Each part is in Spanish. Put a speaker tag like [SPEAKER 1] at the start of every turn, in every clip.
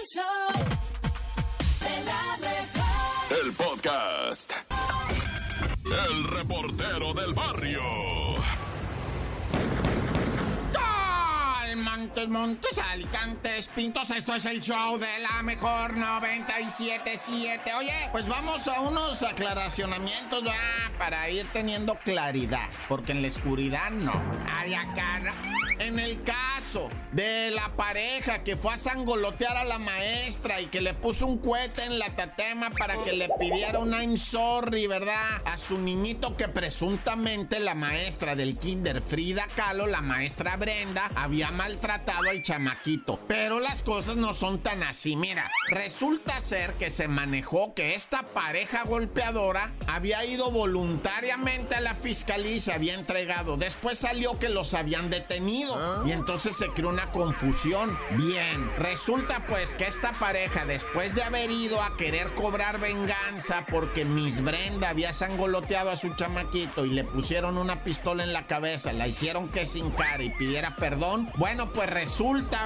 [SPEAKER 1] El show de la mejor.
[SPEAKER 2] El podcast. El reportero del barrio.
[SPEAKER 3] Montes, Montes, Alicantes, Pintos, esto es el show de la mejor 977. Oye, pues vamos a unos aclaracionamientos ¿verdad? para ir teniendo claridad, porque en la oscuridad no. Ay, acá. En el caso de la pareja que fue a sangolotear a la maestra y que le puso un cohete en la tatema para que le pidiera un I'm sorry, ¿verdad? A su niñito que presuntamente la maestra del kinder Frida Kahlo, la maestra Brenda, había maltratado al chamaquito. Pero las cosas no son tan así, mira. Resulta ser que se manejó que esta pareja golpeadora había ido voluntariamente a la fiscalía y se había entregado. Después salió que los habían detenido. Y entonces se creó una confusión. Bien, resulta pues que esta pareja, después de haber ido a querer cobrar venganza porque Miss Brenda había sangoloteado a su chamaquito y le pusieron una pistola en la cabeza, la hicieron que sin cara y pidiera perdón, bueno, pues resulta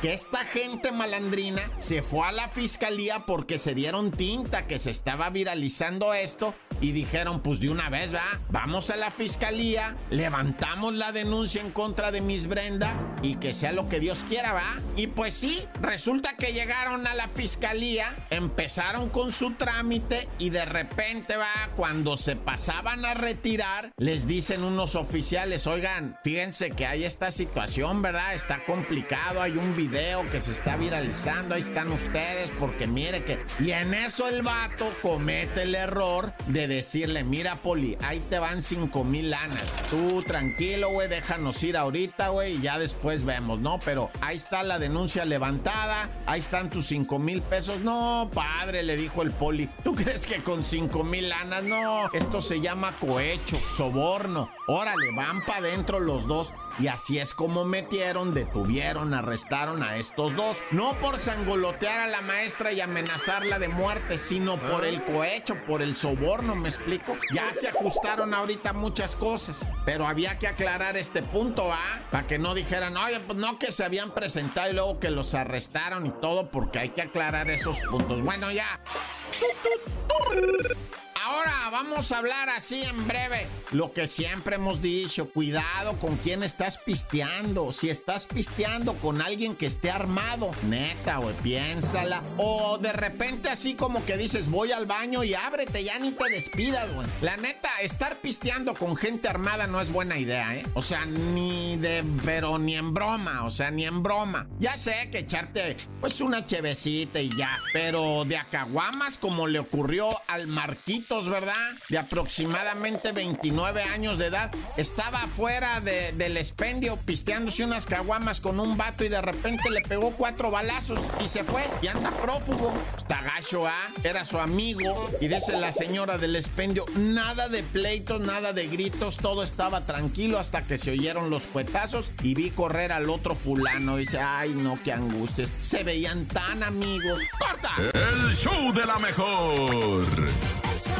[SPEAKER 3] que esta gente malandrina se fue a la fiscalía porque se dieron tinta que se estaba viralizando esto y dijeron, pues de una vez, va, vamos a la fiscalía, levantamos la denuncia en contra de Miss Brenda y que sea lo que Dios quiera, va. Y pues sí, resulta que llegaron a la fiscalía, empezaron con su trámite y de repente, va, cuando se pasaban a retirar, les dicen unos oficiales, oigan, fíjense que hay esta situación, ¿verdad? Está complicado, hay un video que se está viralizando, ahí están ustedes, porque mire que... Y en eso el vato comete el error de decirle, mira, Poli, ahí te van 5 mil lanas. Tú tranquilo, güey, déjanos ir ahorita, güey, y ya después vemos, ¿no? Pero ahí está la denuncia levantada, ahí están tus 5 mil pesos. No, padre, le dijo el Poli, ¿tú crees que con 5 mil lanas? No, esto se llama cohecho, soborno. Órale, van para adentro los dos. Y así es como metieron, detuvieron, arrestaron a estos dos. No por sangolotear a la maestra y amenazarla de muerte, sino por el cohecho, por el soborno, ¿me explico? Ya se ajustaron ahorita muchas cosas, pero había que aclarar este punto, ¿ah? Para que no dijeran, oye, pues no que se habían presentado y luego que los arrestaron y todo, porque hay que aclarar esos puntos. Bueno, ya. Ahora vamos a hablar así en breve. Lo que siempre hemos dicho, cuidado con quién estás pisteando. Si estás pisteando con alguien que esté armado, neta, güey, piénsala. O de repente así como que dices, voy al baño y ábrete, ya ni te despidas, güey. La neta, estar pisteando con gente armada no es buena idea, ¿eh? O sea, ni de, pero ni en broma, o sea, ni en broma. Ya sé que echarte, pues, una chevecita y ya. Pero de acaguamas como le ocurrió al Marquito ¿verdad? De aproximadamente 29 años de edad. Estaba afuera de, del expendio pisteándose unas caguamas con un vato y de repente le pegó cuatro balazos y se fue. Y anda prófugo. Está gacho, ¿ah? Era su amigo. Y dice la señora del expendio, nada de pleitos, nada de gritos, todo estaba tranquilo hasta que se oyeron los cuetazos y vi correr al otro fulano. dice, ay no, qué angustias. Se veían tan amigos. ¡Corta!
[SPEAKER 2] El show de la mejor.
[SPEAKER 1] El show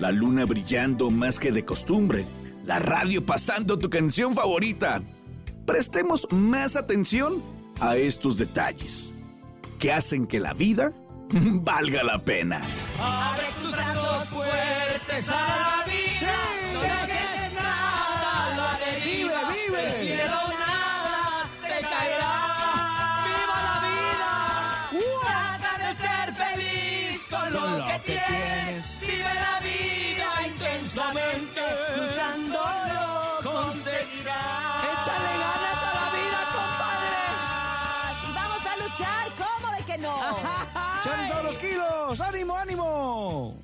[SPEAKER 4] La luna brillando más que de costumbre. La radio pasando tu canción favorita. Prestemos más atención a estos detalles que hacen que la vida valga la pena.
[SPEAKER 5] Abre tus brazos fuertes a la vida.
[SPEAKER 6] ¡Ánimo, ánimo!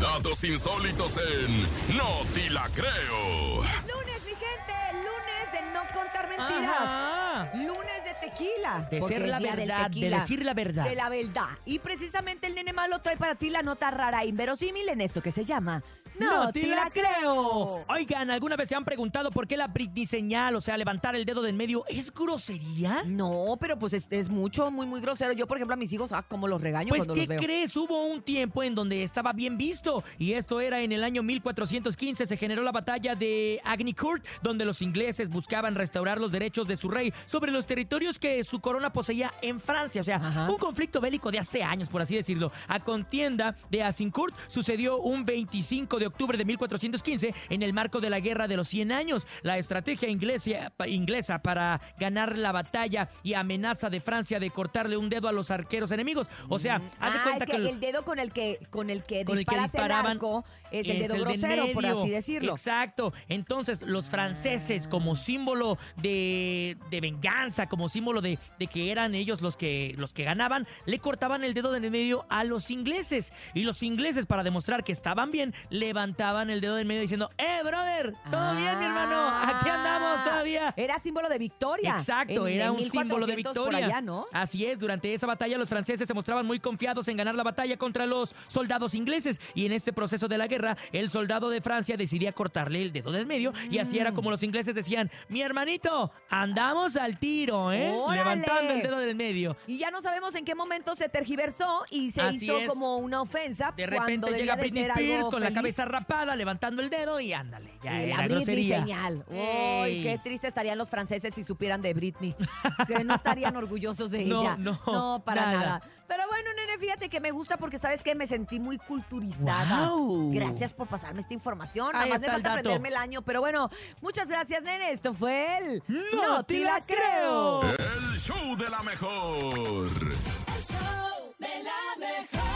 [SPEAKER 2] Datos insólitos en No Te La Creo.
[SPEAKER 7] Lunes, mi gente, lunes de no contar mentiras.
[SPEAKER 8] Ajá.
[SPEAKER 7] Lunes de tequila.
[SPEAKER 5] De ser la verdad, de decir la verdad.
[SPEAKER 7] De la verdad. Y precisamente el nene malo trae para ti la nota rara e inverosímil en esto que se llama
[SPEAKER 5] ¡No te la creo! Oigan, ¿alguna vez se han preguntado por qué la Britney señal, o sea, levantar el dedo del medio, es grosería?
[SPEAKER 7] No, pero pues es, es mucho, muy, muy grosero. Yo, por ejemplo, a mis hijos, ah, como los regaño
[SPEAKER 5] Pues,
[SPEAKER 7] cuando
[SPEAKER 5] ¿qué
[SPEAKER 7] los veo.
[SPEAKER 5] crees? Hubo un tiempo en donde estaba bien visto. Y esto era en el año 1415. Se generó la batalla de Agnicourt, donde los ingleses buscaban restaurar los derechos de su rey sobre los territorios que su corona poseía en Francia. O sea,
[SPEAKER 7] Ajá.
[SPEAKER 5] un conflicto bélico de hace años, por así decirlo. A contienda de Azincourt sucedió un 25 de octubre de 1415 en el marco de la Guerra de los 100 años. La estrategia inglesa, inglesa para ganar la batalla y amenaza de Francia de cortarle un dedo a los arqueros enemigos. O sea, haz de
[SPEAKER 7] Ah,
[SPEAKER 5] cuenta que,
[SPEAKER 7] que el dedo con el que con el que
[SPEAKER 5] con el que
[SPEAKER 7] el
[SPEAKER 5] disparaban
[SPEAKER 7] arco es el
[SPEAKER 5] es
[SPEAKER 7] dedo por así decirlo.
[SPEAKER 5] Exacto. Entonces, los franceses, como símbolo de, de venganza, como símbolo de, de que eran ellos los que, los que ganaban, le cortaban el dedo del medio a los ingleses. Y los ingleses, para demostrar que estaban bien, levantaban el dedo del medio diciendo, ¡Eh, brother! ¿Todo bien, mi hermano? Aquí andamos todavía.
[SPEAKER 7] Era símbolo de victoria.
[SPEAKER 5] Exacto,
[SPEAKER 7] En-
[SPEAKER 5] era
[SPEAKER 7] en
[SPEAKER 5] un símbolo de
[SPEAKER 7] 1400 por
[SPEAKER 5] victoria.
[SPEAKER 7] allá, ¿no?
[SPEAKER 5] Así es, durante esa batalla los franceses se mostraban muy confiados en ganar la batalla contra los soldados ingleses y en este proceso de la guerra el soldado de Francia decidía cortarle el dedo del medio y así
[SPEAKER 7] Mm.
[SPEAKER 5] era como los ingleses decían, mi hermanito, andamos al tiro, ¿eh?
[SPEAKER 7] ¡Órale!
[SPEAKER 5] Levantando el dedo del medio.
[SPEAKER 7] Y ya no sabemos en qué momento se tergiversó y se
[SPEAKER 5] Así
[SPEAKER 7] hizo
[SPEAKER 5] es.
[SPEAKER 7] como una ofensa.
[SPEAKER 5] De repente llega Britney Spears con la
[SPEAKER 7] feliz.
[SPEAKER 5] Cabeza rapada, levantando el dedo y ándale, ya
[SPEAKER 7] Y la Britney
[SPEAKER 5] grosería.
[SPEAKER 7] señal. Uy,
[SPEAKER 5] Ey.
[SPEAKER 7] qué triste estarían los franceses si supieran de Britney. que no estarían orgullosos de
[SPEAKER 5] No,
[SPEAKER 7] ella.
[SPEAKER 5] no,
[SPEAKER 7] para
[SPEAKER 5] nada.
[SPEAKER 7] nada. Pero bueno, nene, fíjate que me gusta porque sabes que me sentí muy culturizada. Gracias por pasarme esta información.
[SPEAKER 5] Ahí
[SPEAKER 7] Nada más me
[SPEAKER 5] el
[SPEAKER 7] falta
[SPEAKER 5] dato.
[SPEAKER 7] aprenderme el año. Pero bueno, muchas gracias, nene. Esto fue el
[SPEAKER 5] ¡No te la creo!
[SPEAKER 2] El show de la mejor.
[SPEAKER 1] El show de la mejor.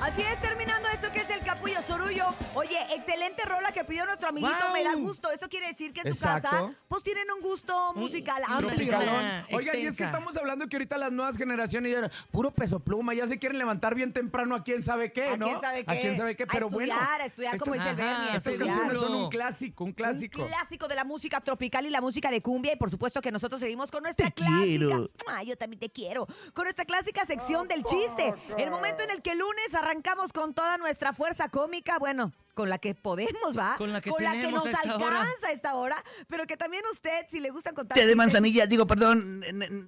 [SPEAKER 7] Así es, terminando esto que es el capullo sorullo. Oye, excelente rola que pidió nuestro amiguito.
[SPEAKER 5] ¡Guau!
[SPEAKER 7] Me da gusto. Eso quiere decir que en su
[SPEAKER 6] Exacto.
[SPEAKER 7] casa, pues tienen un gusto musical amplio.
[SPEAKER 6] Tropicalón.
[SPEAKER 5] Una
[SPEAKER 6] Oiga, y es que estamos hablando que ahorita las nuevas generaciones ya puro peso pluma, ya se quieren levantar bien temprano a quién sabe qué,
[SPEAKER 7] ¿A
[SPEAKER 6] ¿no?
[SPEAKER 7] quién sabe qué?
[SPEAKER 6] A quién sabe qué,
[SPEAKER 7] A
[SPEAKER 6] pero bueno.
[SPEAKER 7] estudiar, a estudiar, como dice el Bernie, a
[SPEAKER 6] Estas canciones son un clásico, un clásico.
[SPEAKER 7] Un clásico de la música tropical y la música de cumbia. Y por supuesto que nosotros seguimos con nuestra clásica.
[SPEAKER 6] quiero.
[SPEAKER 7] Ah, yo también te quiero. Con nuestra clásica sección del chiste. El momento en el que el lunes arrancamos con toda nuestra fuerza cómica. Bueno. Con la que podemos, ¿va?
[SPEAKER 5] Con la que
[SPEAKER 7] nos
[SPEAKER 5] tenemos a esta hora.
[SPEAKER 7] alcanza a esta hora. Pero que también usted, si le gustan contar.
[SPEAKER 8] Té de manzanilla, digo, perdón,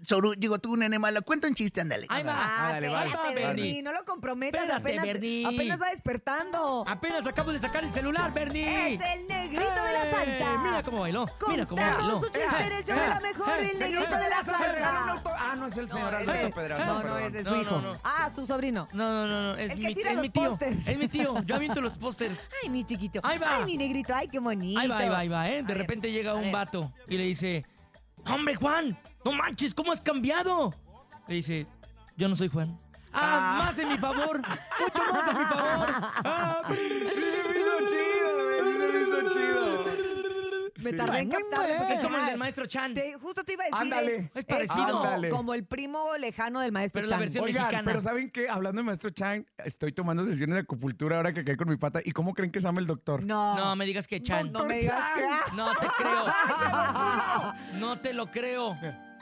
[SPEAKER 8] Soru, digo tú, nene malo, cuenta un chiste, ándale.
[SPEAKER 5] Ahí va.
[SPEAKER 7] Ah,
[SPEAKER 6] Ándale,
[SPEAKER 7] espérate,
[SPEAKER 5] Bernie.
[SPEAKER 7] Bernie. No lo comprometas.
[SPEAKER 5] Espérate,
[SPEAKER 7] apenas,
[SPEAKER 5] Bernie.
[SPEAKER 7] apenas va despertando.
[SPEAKER 5] Apenas acabo de sacar el celular, Bernie.
[SPEAKER 7] Es el negrito de la
[SPEAKER 5] ¡Eh!
[SPEAKER 7] salsa.
[SPEAKER 5] Mira cómo bailó. Mira cómo bailó.
[SPEAKER 7] su chiste el show de la mejor, el
[SPEAKER 6] Señor
[SPEAKER 7] negrito de la salsa.
[SPEAKER 6] Ah, no es el señor
[SPEAKER 7] No,
[SPEAKER 6] Alberto
[SPEAKER 7] ese-
[SPEAKER 6] Pedraza,
[SPEAKER 7] No, no, es de su hijo. Ah, su sobrino.
[SPEAKER 5] No, no, no, no. Es,
[SPEAKER 7] El que
[SPEAKER 5] mi, tío.
[SPEAKER 7] pósters.
[SPEAKER 5] Es mi tío. Yo aviento los pósters.
[SPEAKER 7] Ay, mi chiquito.
[SPEAKER 5] Ahí va.
[SPEAKER 7] Ay, mi negrito. Ay, qué bonito.
[SPEAKER 5] Ahí va, ahí va, ahí va, ¿eh?
[SPEAKER 7] A
[SPEAKER 5] De
[SPEAKER 7] ver,
[SPEAKER 5] repente llega un vato y le dice, ¡Hombre, Juan! ¡No manches! ¿Cómo has cambiado? Le dice, yo no soy Juan. ¡Ah, más en mi favor! ¡Mucho más en mi favor! ¡Ah,
[SPEAKER 6] Me
[SPEAKER 7] tardé en captarlo porque
[SPEAKER 5] Es como el del maestro Chan.
[SPEAKER 7] te- justo te iba a decir.
[SPEAKER 6] Ándale.
[SPEAKER 5] Es parecido.
[SPEAKER 7] como-
[SPEAKER 6] Ándale.
[SPEAKER 7] Como el primo lejano del maestro
[SPEAKER 5] Pero la
[SPEAKER 7] Chan.
[SPEAKER 5] versión-
[SPEAKER 6] Oigan,
[SPEAKER 5] mexicana.
[SPEAKER 6] pero ¿saben qué? Hablando de maestro Chang, estoy tomando sesiones de acupuntura ahora que caí con mi pata. ¿Y cómo creen que se llama el doctor?
[SPEAKER 7] No.
[SPEAKER 5] No me digas que Chan.
[SPEAKER 7] No me digas que-
[SPEAKER 5] No te creo. No te lo creo.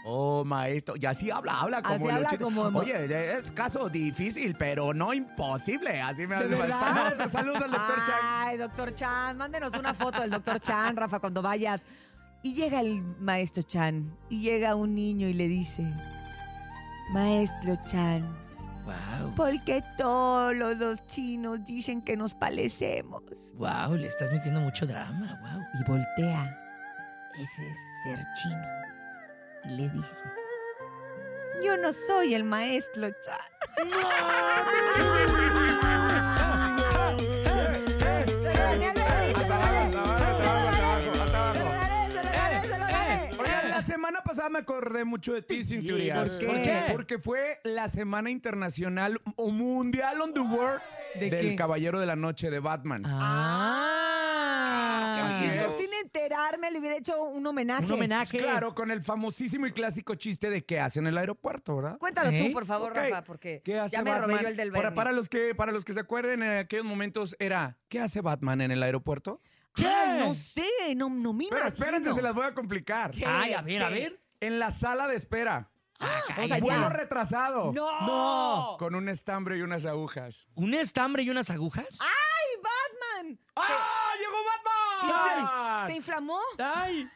[SPEAKER 6] Oh, maestro. Y así habla, habla como
[SPEAKER 7] Así habla como-
[SPEAKER 6] Oye, es caso difícil, pero no imposible. Así me. Saludos, saludos al doctor Chang.
[SPEAKER 7] Ay, doctor Chan, mándenos una foto del doctor Chan, Rafa, cuando vayas. Y llega el maestro Chan, y llega un niño y le dice, Maestro Chan,
[SPEAKER 5] Wow.
[SPEAKER 7] ¿por qué todos los chinos dicen que nos parecemos?
[SPEAKER 5] Wow, le estás metiendo mucho drama. Wow.
[SPEAKER 7] Y voltea, ese es ser chino, y le dice, yo no soy el maestro Chan.
[SPEAKER 6] Oigan, la semana pasada me acordé mucho de ti, Cinturias.
[SPEAKER 7] ¿Por qué?
[SPEAKER 6] Porque fue la semana internacional o mundial on the world
[SPEAKER 7] ¿De
[SPEAKER 6] del
[SPEAKER 7] qué?
[SPEAKER 6] Caballero de la Noche de Batman.
[SPEAKER 5] Ah.
[SPEAKER 7] Sin enterarme le hubiera hecho un homenaje.
[SPEAKER 5] Un homenaje.
[SPEAKER 6] Claro, con el famosísimo y clásico chiste de qué hace en el aeropuerto, ¿verdad?
[SPEAKER 7] Cuéntalo
[SPEAKER 5] ¿Eh?
[SPEAKER 7] tú, por favor,
[SPEAKER 6] Ok.
[SPEAKER 7] Rafa, porque
[SPEAKER 6] ¿Qué hace
[SPEAKER 7] ya me robé
[SPEAKER 6] Batman?
[SPEAKER 7] yo el del
[SPEAKER 6] para,
[SPEAKER 7] Bernie.
[SPEAKER 6] para los que para los que se acuerden en aquellos momentos era ¿qué hace Batman en el aeropuerto?
[SPEAKER 7] Ay, no sé, no, no me
[SPEAKER 6] Pero
[SPEAKER 7] imagino.
[SPEAKER 6] espérense, se las voy a complicar.
[SPEAKER 7] ¿Qué?
[SPEAKER 5] Ay, a ver, a ver.
[SPEAKER 6] En la sala de espera.
[SPEAKER 7] O sea,
[SPEAKER 6] Vuelo
[SPEAKER 7] ya.
[SPEAKER 6] retrasado.
[SPEAKER 7] ¡No!
[SPEAKER 5] No.
[SPEAKER 6] Con un estambre y unas agujas.
[SPEAKER 5] ¿Un estambre y unas agujas?
[SPEAKER 7] ¡Ay, Batman!
[SPEAKER 6] ¡Ah! ¡Llegó
[SPEAKER 7] ¿Se inflamó?
[SPEAKER 5] ¡Ay!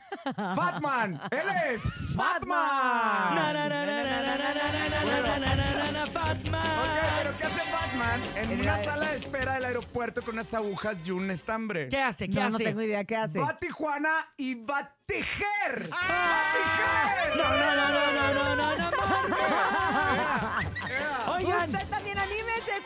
[SPEAKER 6] ¡Fatman! ¡Él es.
[SPEAKER 5] Na,
[SPEAKER 6] Fatman!
[SPEAKER 5] na, na, na, na, na, na, na, na, na, na, na, na, na, Batman.
[SPEAKER 6] Ok, pero ¿qué hace Batman en una sala de espera del aeropuerto con unas agujas y un estambre?
[SPEAKER 5] ¿Qué hace? ¿Qué
[SPEAKER 7] No,
[SPEAKER 5] hace?
[SPEAKER 7] no tengo idea qué hace.
[SPEAKER 6] Va a Tijuana y va a tejer.
[SPEAKER 5] No, no, no, no, no, no, no, no, Oigan,
[SPEAKER 7] Usted también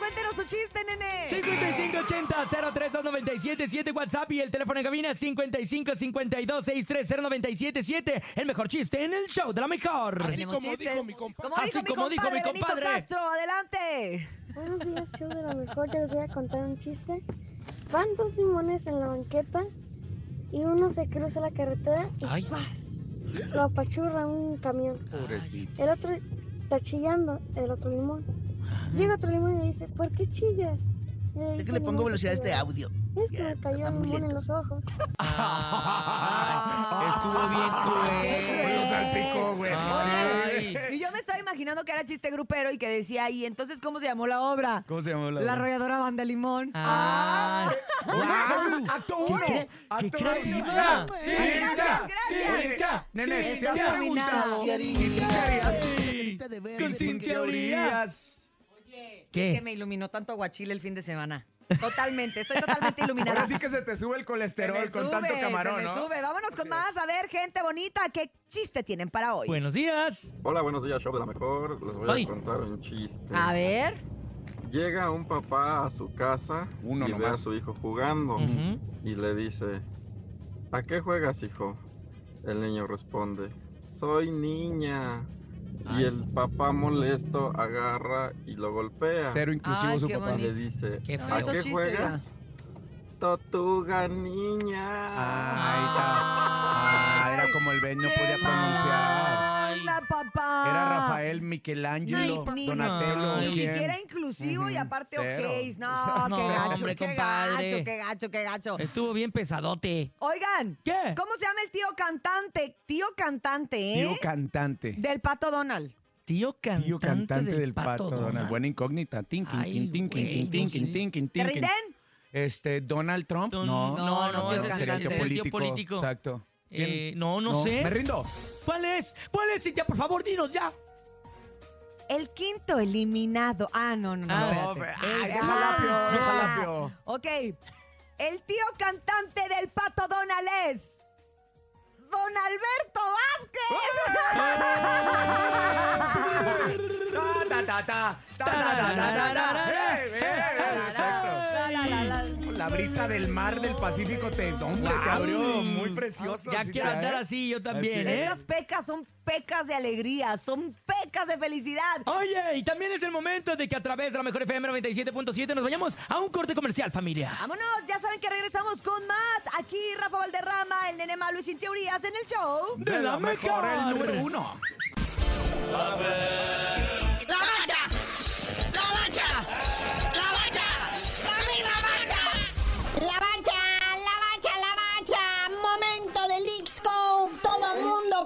[SPEAKER 7] cuéntenos su chiste, nene.
[SPEAKER 5] 5580-032977 WhatsApp y el teléfono en cabina 5552-630977 El mejor chiste en el show de la mejor.
[SPEAKER 9] Así como
[SPEAKER 7] chistes.
[SPEAKER 9] dijo mi compadre.
[SPEAKER 7] Como
[SPEAKER 5] Así
[SPEAKER 7] mi
[SPEAKER 5] como dijo mi
[SPEAKER 7] compadre. Castro, adelante.
[SPEAKER 10] Buenos días, show de la mejor. Ya les voy a contar un chiste. Van dos limones en la banqueta y uno se cruza la carretera y
[SPEAKER 5] Ay.
[SPEAKER 10] Lo apachurra un camión.
[SPEAKER 6] Pobrecito.
[SPEAKER 10] El otro está chillando, el otro limón. Llega otro limón y le dice, ¿por qué chillas?
[SPEAKER 8] Es que le pongo velocidad a este audio.
[SPEAKER 10] Es que
[SPEAKER 8] Ya,
[SPEAKER 10] me cayó un limón en los ojos.
[SPEAKER 5] Ah, estuvo bien cruel.
[SPEAKER 6] Lo salpicó, güey.
[SPEAKER 5] Ay.
[SPEAKER 7] Y yo me estaba imaginando que era chiste grupero y que decía, ¿y entonces cómo se llamó la obra?
[SPEAKER 6] ¿Cómo se llamó la
[SPEAKER 7] La arrolladora banda limón.
[SPEAKER 5] Ah,
[SPEAKER 6] wow. ¡Acto
[SPEAKER 5] ¡Qué
[SPEAKER 6] uno!
[SPEAKER 5] cre-
[SPEAKER 6] ¡Acto
[SPEAKER 5] qué creativa!
[SPEAKER 7] Gracias,
[SPEAKER 6] ya.
[SPEAKER 7] gracias.
[SPEAKER 6] Oye, Nene, ¿te has preguntado?
[SPEAKER 8] ¿Qué harías?
[SPEAKER 6] ¿Y tú qué
[SPEAKER 8] verde,
[SPEAKER 6] Sin, sin
[SPEAKER 5] ¿Qué?
[SPEAKER 7] Que me iluminó tanto aguachile el fin de semana. Totalmente, estoy totalmente iluminada.
[SPEAKER 6] Ahora sí que se te sube el colesterol con
[SPEAKER 7] sube,
[SPEAKER 6] tanto camarón,
[SPEAKER 7] se me
[SPEAKER 6] ¿no?
[SPEAKER 7] sube. Vámonos con más.
[SPEAKER 6] es.
[SPEAKER 7] A ver, gente bonita, ¿qué chiste tienen para hoy?
[SPEAKER 5] Buenos días.
[SPEAKER 11] Hola, buenos días, show de la mejor. Les voy
[SPEAKER 5] Ay.
[SPEAKER 11] a contar un chiste.
[SPEAKER 7] A ver.
[SPEAKER 11] Llega un papá a su casa
[SPEAKER 6] Uno
[SPEAKER 11] y ve a su hijo jugando y le dice, ¿a qué juegas, hijo? El niño responde, soy niña.
[SPEAKER 5] Ay.
[SPEAKER 11] Y el papá molesto agarra y lo golpea.
[SPEAKER 6] Cero inclusivo
[SPEAKER 7] Ay,
[SPEAKER 6] su
[SPEAKER 7] qué
[SPEAKER 6] papá.
[SPEAKER 11] Y le dice,
[SPEAKER 5] Qué
[SPEAKER 11] ¿a
[SPEAKER 5] feo.
[SPEAKER 11] Qué
[SPEAKER 7] chiste,
[SPEAKER 11] juegas? Tortuga niña.
[SPEAKER 6] Ahí está. Ah, era como el Ben no podía pronunciar. Era Rafael, Michelangelo,
[SPEAKER 7] Ni- ni-
[SPEAKER 6] Donatello.
[SPEAKER 7] Ni
[SPEAKER 6] ¿quién?
[SPEAKER 7] siquiera inclusivo y
[SPEAKER 6] Ujú,
[SPEAKER 7] aparte
[SPEAKER 6] cero.
[SPEAKER 7] ojéis. No,
[SPEAKER 5] No,
[SPEAKER 7] qué gacho,
[SPEAKER 5] hombre,
[SPEAKER 7] qué
[SPEAKER 5] compadre.
[SPEAKER 7] gacho, qué gacho, qué gacho.
[SPEAKER 5] Estuvo bien pesadote.
[SPEAKER 7] Oigan,
[SPEAKER 5] ¿Qué?
[SPEAKER 7] ¿cómo se llama el tío cantante? Tío cantante, ¿eh?
[SPEAKER 6] Tío cantante.
[SPEAKER 7] Del pato Donald.
[SPEAKER 5] Tío cantante,
[SPEAKER 6] Tío cantante del pato, Donald.
[SPEAKER 5] Donald.
[SPEAKER 6] Buena incógnita. Tinkin,
[SPEAKER 5] Ay,
[SPEAKER 6] tin, tinkin,
[SPEAKER 5] güey,
[SPEAKER 6] tinkin,
[SPEAKER 5] sé.
[SPEAKER 6] tinkin,
[SPEAKER 7] ¿Te
[SPEAKER 6] tinkin.
[SPEAKER 7] rinden?
[SPEAKER 6] Este, Donald Trump.
[SPEAKER 5] Don-
[SPEAKER 6] no,
[SPEAKER 5] no, no,
[SPEAKER 7] ese es el-
[SPEAKER 6] tío
[SPEAKER 7] ese es
[SPEAKER 5] el tío
[SPEAKER 6] político.
[SPEAKER 5] político.
[SPEAKER 6] Exacto.
[SPEAKER 5] Eh, no, no, sé.
[SPEAKER 6] Me rindo.
[SPEAKER 5] ¿Cuál es? ¿Cuál es, Cintia? Por favor, dinos ya.
[SPEAKER 7] El quinto eliminado. Ah, no, no, no.
[SPEAKER 5] Ah,
[SPEAKER 7] espérate. El-
[SPEAKER 6] jalapio,
[SPEAKER 7] Ah.
[SPEAKER 6] jalapio.
[SPEAKER 7] Ok. El tío cantante del pato Donald es. Don Alberto Vázquez.
[SPEAKER 6] Ta, ta, ta, ta, ta, ta, ta, ta, ta, ta. Eh, eh, eh, Exacto.
[SPEAKER 7] La, la, la, la.
[SPEAKER 6] Brisa del mar del Pacífico te, hombre, te abrió muy precioso.
[SPEAKER 5] Ya quiero andar así yo también, ¿eh?
[SPEAKER 7] Estas pecas son pecas de alegría, son pecas de felicidad.
[SPEAKER 5] Oye, y también es el momento de que a través de la mejor FM 97.7 nos vayamos a un corte comercial, familia.
[SPEAKER 7] Vámonos, ya saben que regresamos con más. Aquí Rafa Valderrama, el nene malo y sin teorías en el show.
[SPEAKER 5] De la mejor.
[SPEAKER 6] el número uno.
[SPEAKER 9] ¡La bacha!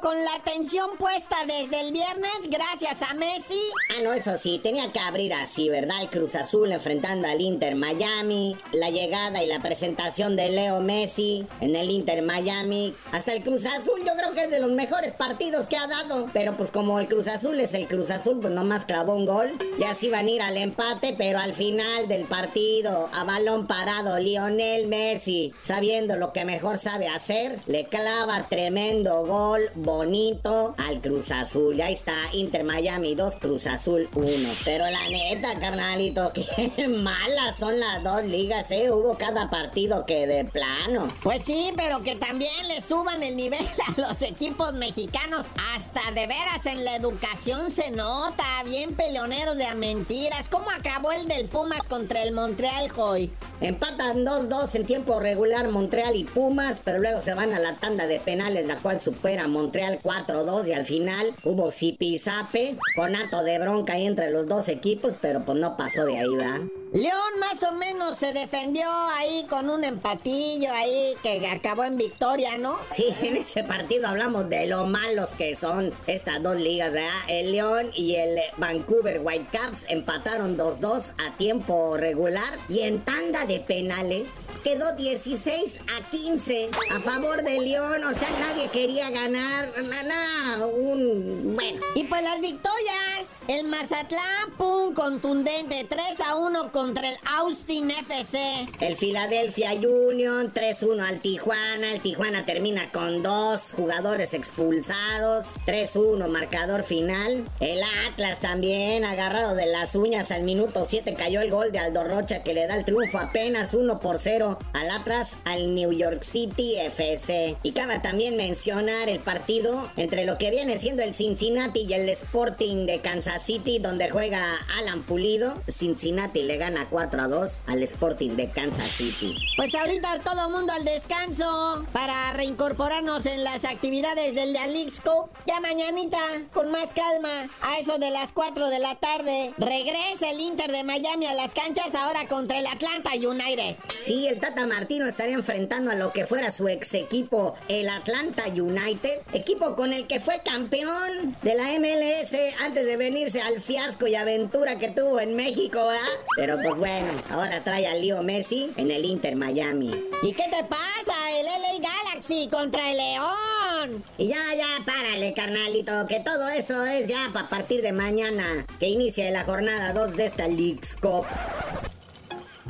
[SPEAKER 12] Con la atención puesta desde el viernes gracias a Messi. Ah, no, eso sí, tenía que abrir así, ¿verdad? El Cruz Azul enfrentando al Inter Miami. La llegada y la presentación de Leo Messi en el Inter Miami. Hasta el Cruz Azul yo creo que es de los mejores partidos que ha dado. Pero pues como el Cruz Azul es el Cruz Azul, pues nomás clavó un gol. Ya se iban a ir al empate, pero al final del partido, a balón parado, Lionel Messi, sabiendo lo que mejor sabe hacer, le clava tremendo gol bonito al Cruz Azul. Ya está Inter Miami 2, Cruz Azul 1. Pero la neta, carnalito, que malas son las dos ligas, ¿eh? Hubo cada partido que de plano. Pues sí, pero que también le suban el nivel a los equipos mexicanos. Hasta de veras en la educación se nota. Bien peleoneros de a mentiras. ¿Cómo acabó el del Pumas contra el Montreal, Joy? Empatan 2-2 en tiempo regular Montreal y Pumas, pero luego se van a la tanda de penales, la cual supera Montreal 4-2 y al final hubo zipizape, conato de bronca ahí entre los dos equipos, pero pues no pasó de ahí, ¿verdad?
[SPEAKER 9] León más o menos se defendió ahí con un empatillo ahí que acabó en victoria, ¿no?
[SPEAKER 12] Sí, en ese partido hablamos de lo malos que son estas dos ligas, ¿verdad? El León y el Vancouver Whitecaps empataron 2-2 a tiempo regular y en tanda de penales quedó 16 a 15 a favor de León, o sea, nadie quería ganar, nada, un... bueno.
[SPEAKER 9] Y pues las victorias, el Mazatlán, pum, contundente, 3 a 1 contra el Austin FC.
[SPEAKER 12] El Philadelphia Union 3-1 al Tijuana, el Tijuana termina con dos jugadores expulsados, 3-1 marcador final. El Atlas también agarrado de las uñas al minuto 7 cayó el gol de Aldo Rocha que le da el triunfo apenas 1 por 0 al Atlas al New York City FC. Y cabe también mencionar el partido entre lo que viene siendo el Cincinnati y el Sporting de Kansas City donde juega Alan Pulido. Cincinnati le gana 4 a 2 al Sporting de Kansas City.
[SPEAKER 9] Pues ahorita todo mundo al descanso para reincorporarnos en las actividades del Alixco. Ya mañanita, con más calma, a eso de las 4 de la tarde, regresa el Inter de Miami a las canchas ahora contra el Atlanta United.
[SPEAKER 12] Sí, el Tata Martino estaría enfrentando a lo que fuera su ex equipo, el Atlanta United, equipo con el que fue campeón de la MLS antes de venirse al fiasco y aventura que tuvo en México, ¿verdad? Pero pues bueno, ahora trae a Leo Messi en el Inter Miami.
[SPEAKER 9] ¿Y qué te pasa? El LA Galaxy contra el León.
[SPEAKER 12] Y ya, ya, párale, carnalito, que todo eso es ya para partir de mañana, que inicie la jornada 2 de esta League's Cup.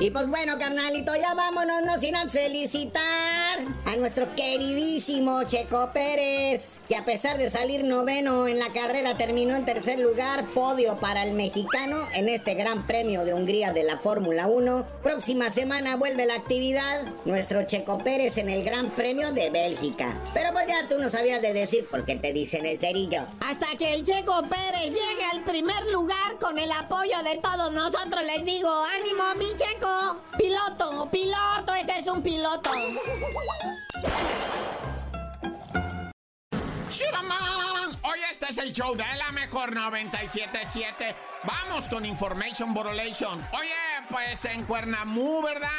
[SPEAKER 12] Y pues bueno, carnalito, ya vámonos, no sin felicitar a nuestro queridísimo Checo Pérez, que a pesar de salir noveno en la carrera terminó en tercer lugar, podio para el mexicano en este Gran Premio de Hungría de la Fórmula 1. Próxima semana vuelve la actividad, nuestro Checo Pérez en el Gran Premio de Bélgica. Pero pues ya tú no sabías de decir por qué te dicen el cerillo.
[SPEAKER 9] Hasta que el Checo Pérez llegue al primer lugar con el apoyo de todos nosotros, les digo, ánimo, mi Checo. Piloto, piloto, ese es un piloto.
[SPEAKER 3] Hoy este es el show de la mejor 977. Vamos con Information Borrelation. Oye, pues en Cuernamú, ¿verdad?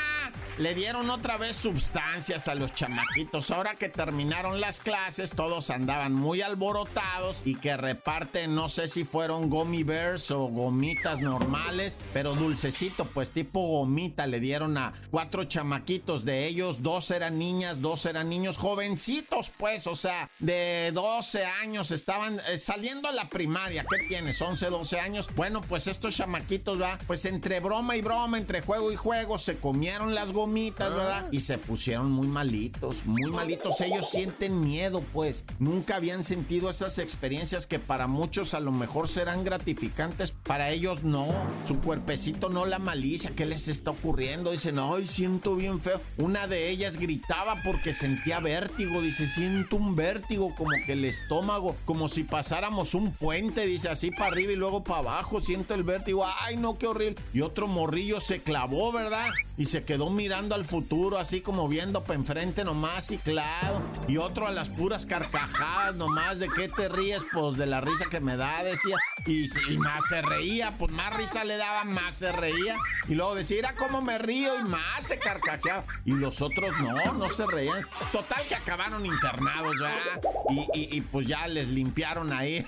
[SPEAKER 3] Le dieron otra vez sustancias a los chamaquitos. Ahora que terminaron las clases, todos andaban muy alborotados y que reparten, no sé si fueron gummy bears o gomitas normales, pero dulcecito, pues tipo gomita le dieron a cuatro chamaquitos de ellos. Dos eran niñas, dos eran niños jovencitos, pues, o sea, de 12 años estaban eh, saliendo a la primaria. ¿Qué tienes? 11, 12 años. Bueno, pues estos chamaquitos, va, pues entre broma y broma, entre juego y juego, se comieron las gomitas gomitas, ¿verdad? Y se pusieron muy malitos, muy malitos. Ellos sienten miedo, pues. Nunca habían sentido esas experiencias que para muchos a lo mejor serán gratificantes. Para ellos no. Su cuerpecito no la malicia. ¿Qué les está ocurriendo? Dicen, ay, siento bien feo. Una de ellas gritaba porque sentía vértigo. Dice, siento un vértigo como que el estómago, como si pasáramos un puente. Dice, así para arriba y luego para abajo. Siento el vértigo. Ay, no, qué horrible. Y otro morrillo se clavó, ¿verdad? Y se quedó mirando al futuro, así como viendo para enfrente nomás y claro. Y otro a las puras carcajadas nomás. ¿De qué te ríes? Pues de la risa que me da, decía. Y, y más se reía, pues más risa le daba, más se reía. Y luego decía, mira cómo me río y más se carcajeaba. Y los otros no, no se reían. Total que acabaron internados, ya. Y, y, y pues ya les limpiaron ahí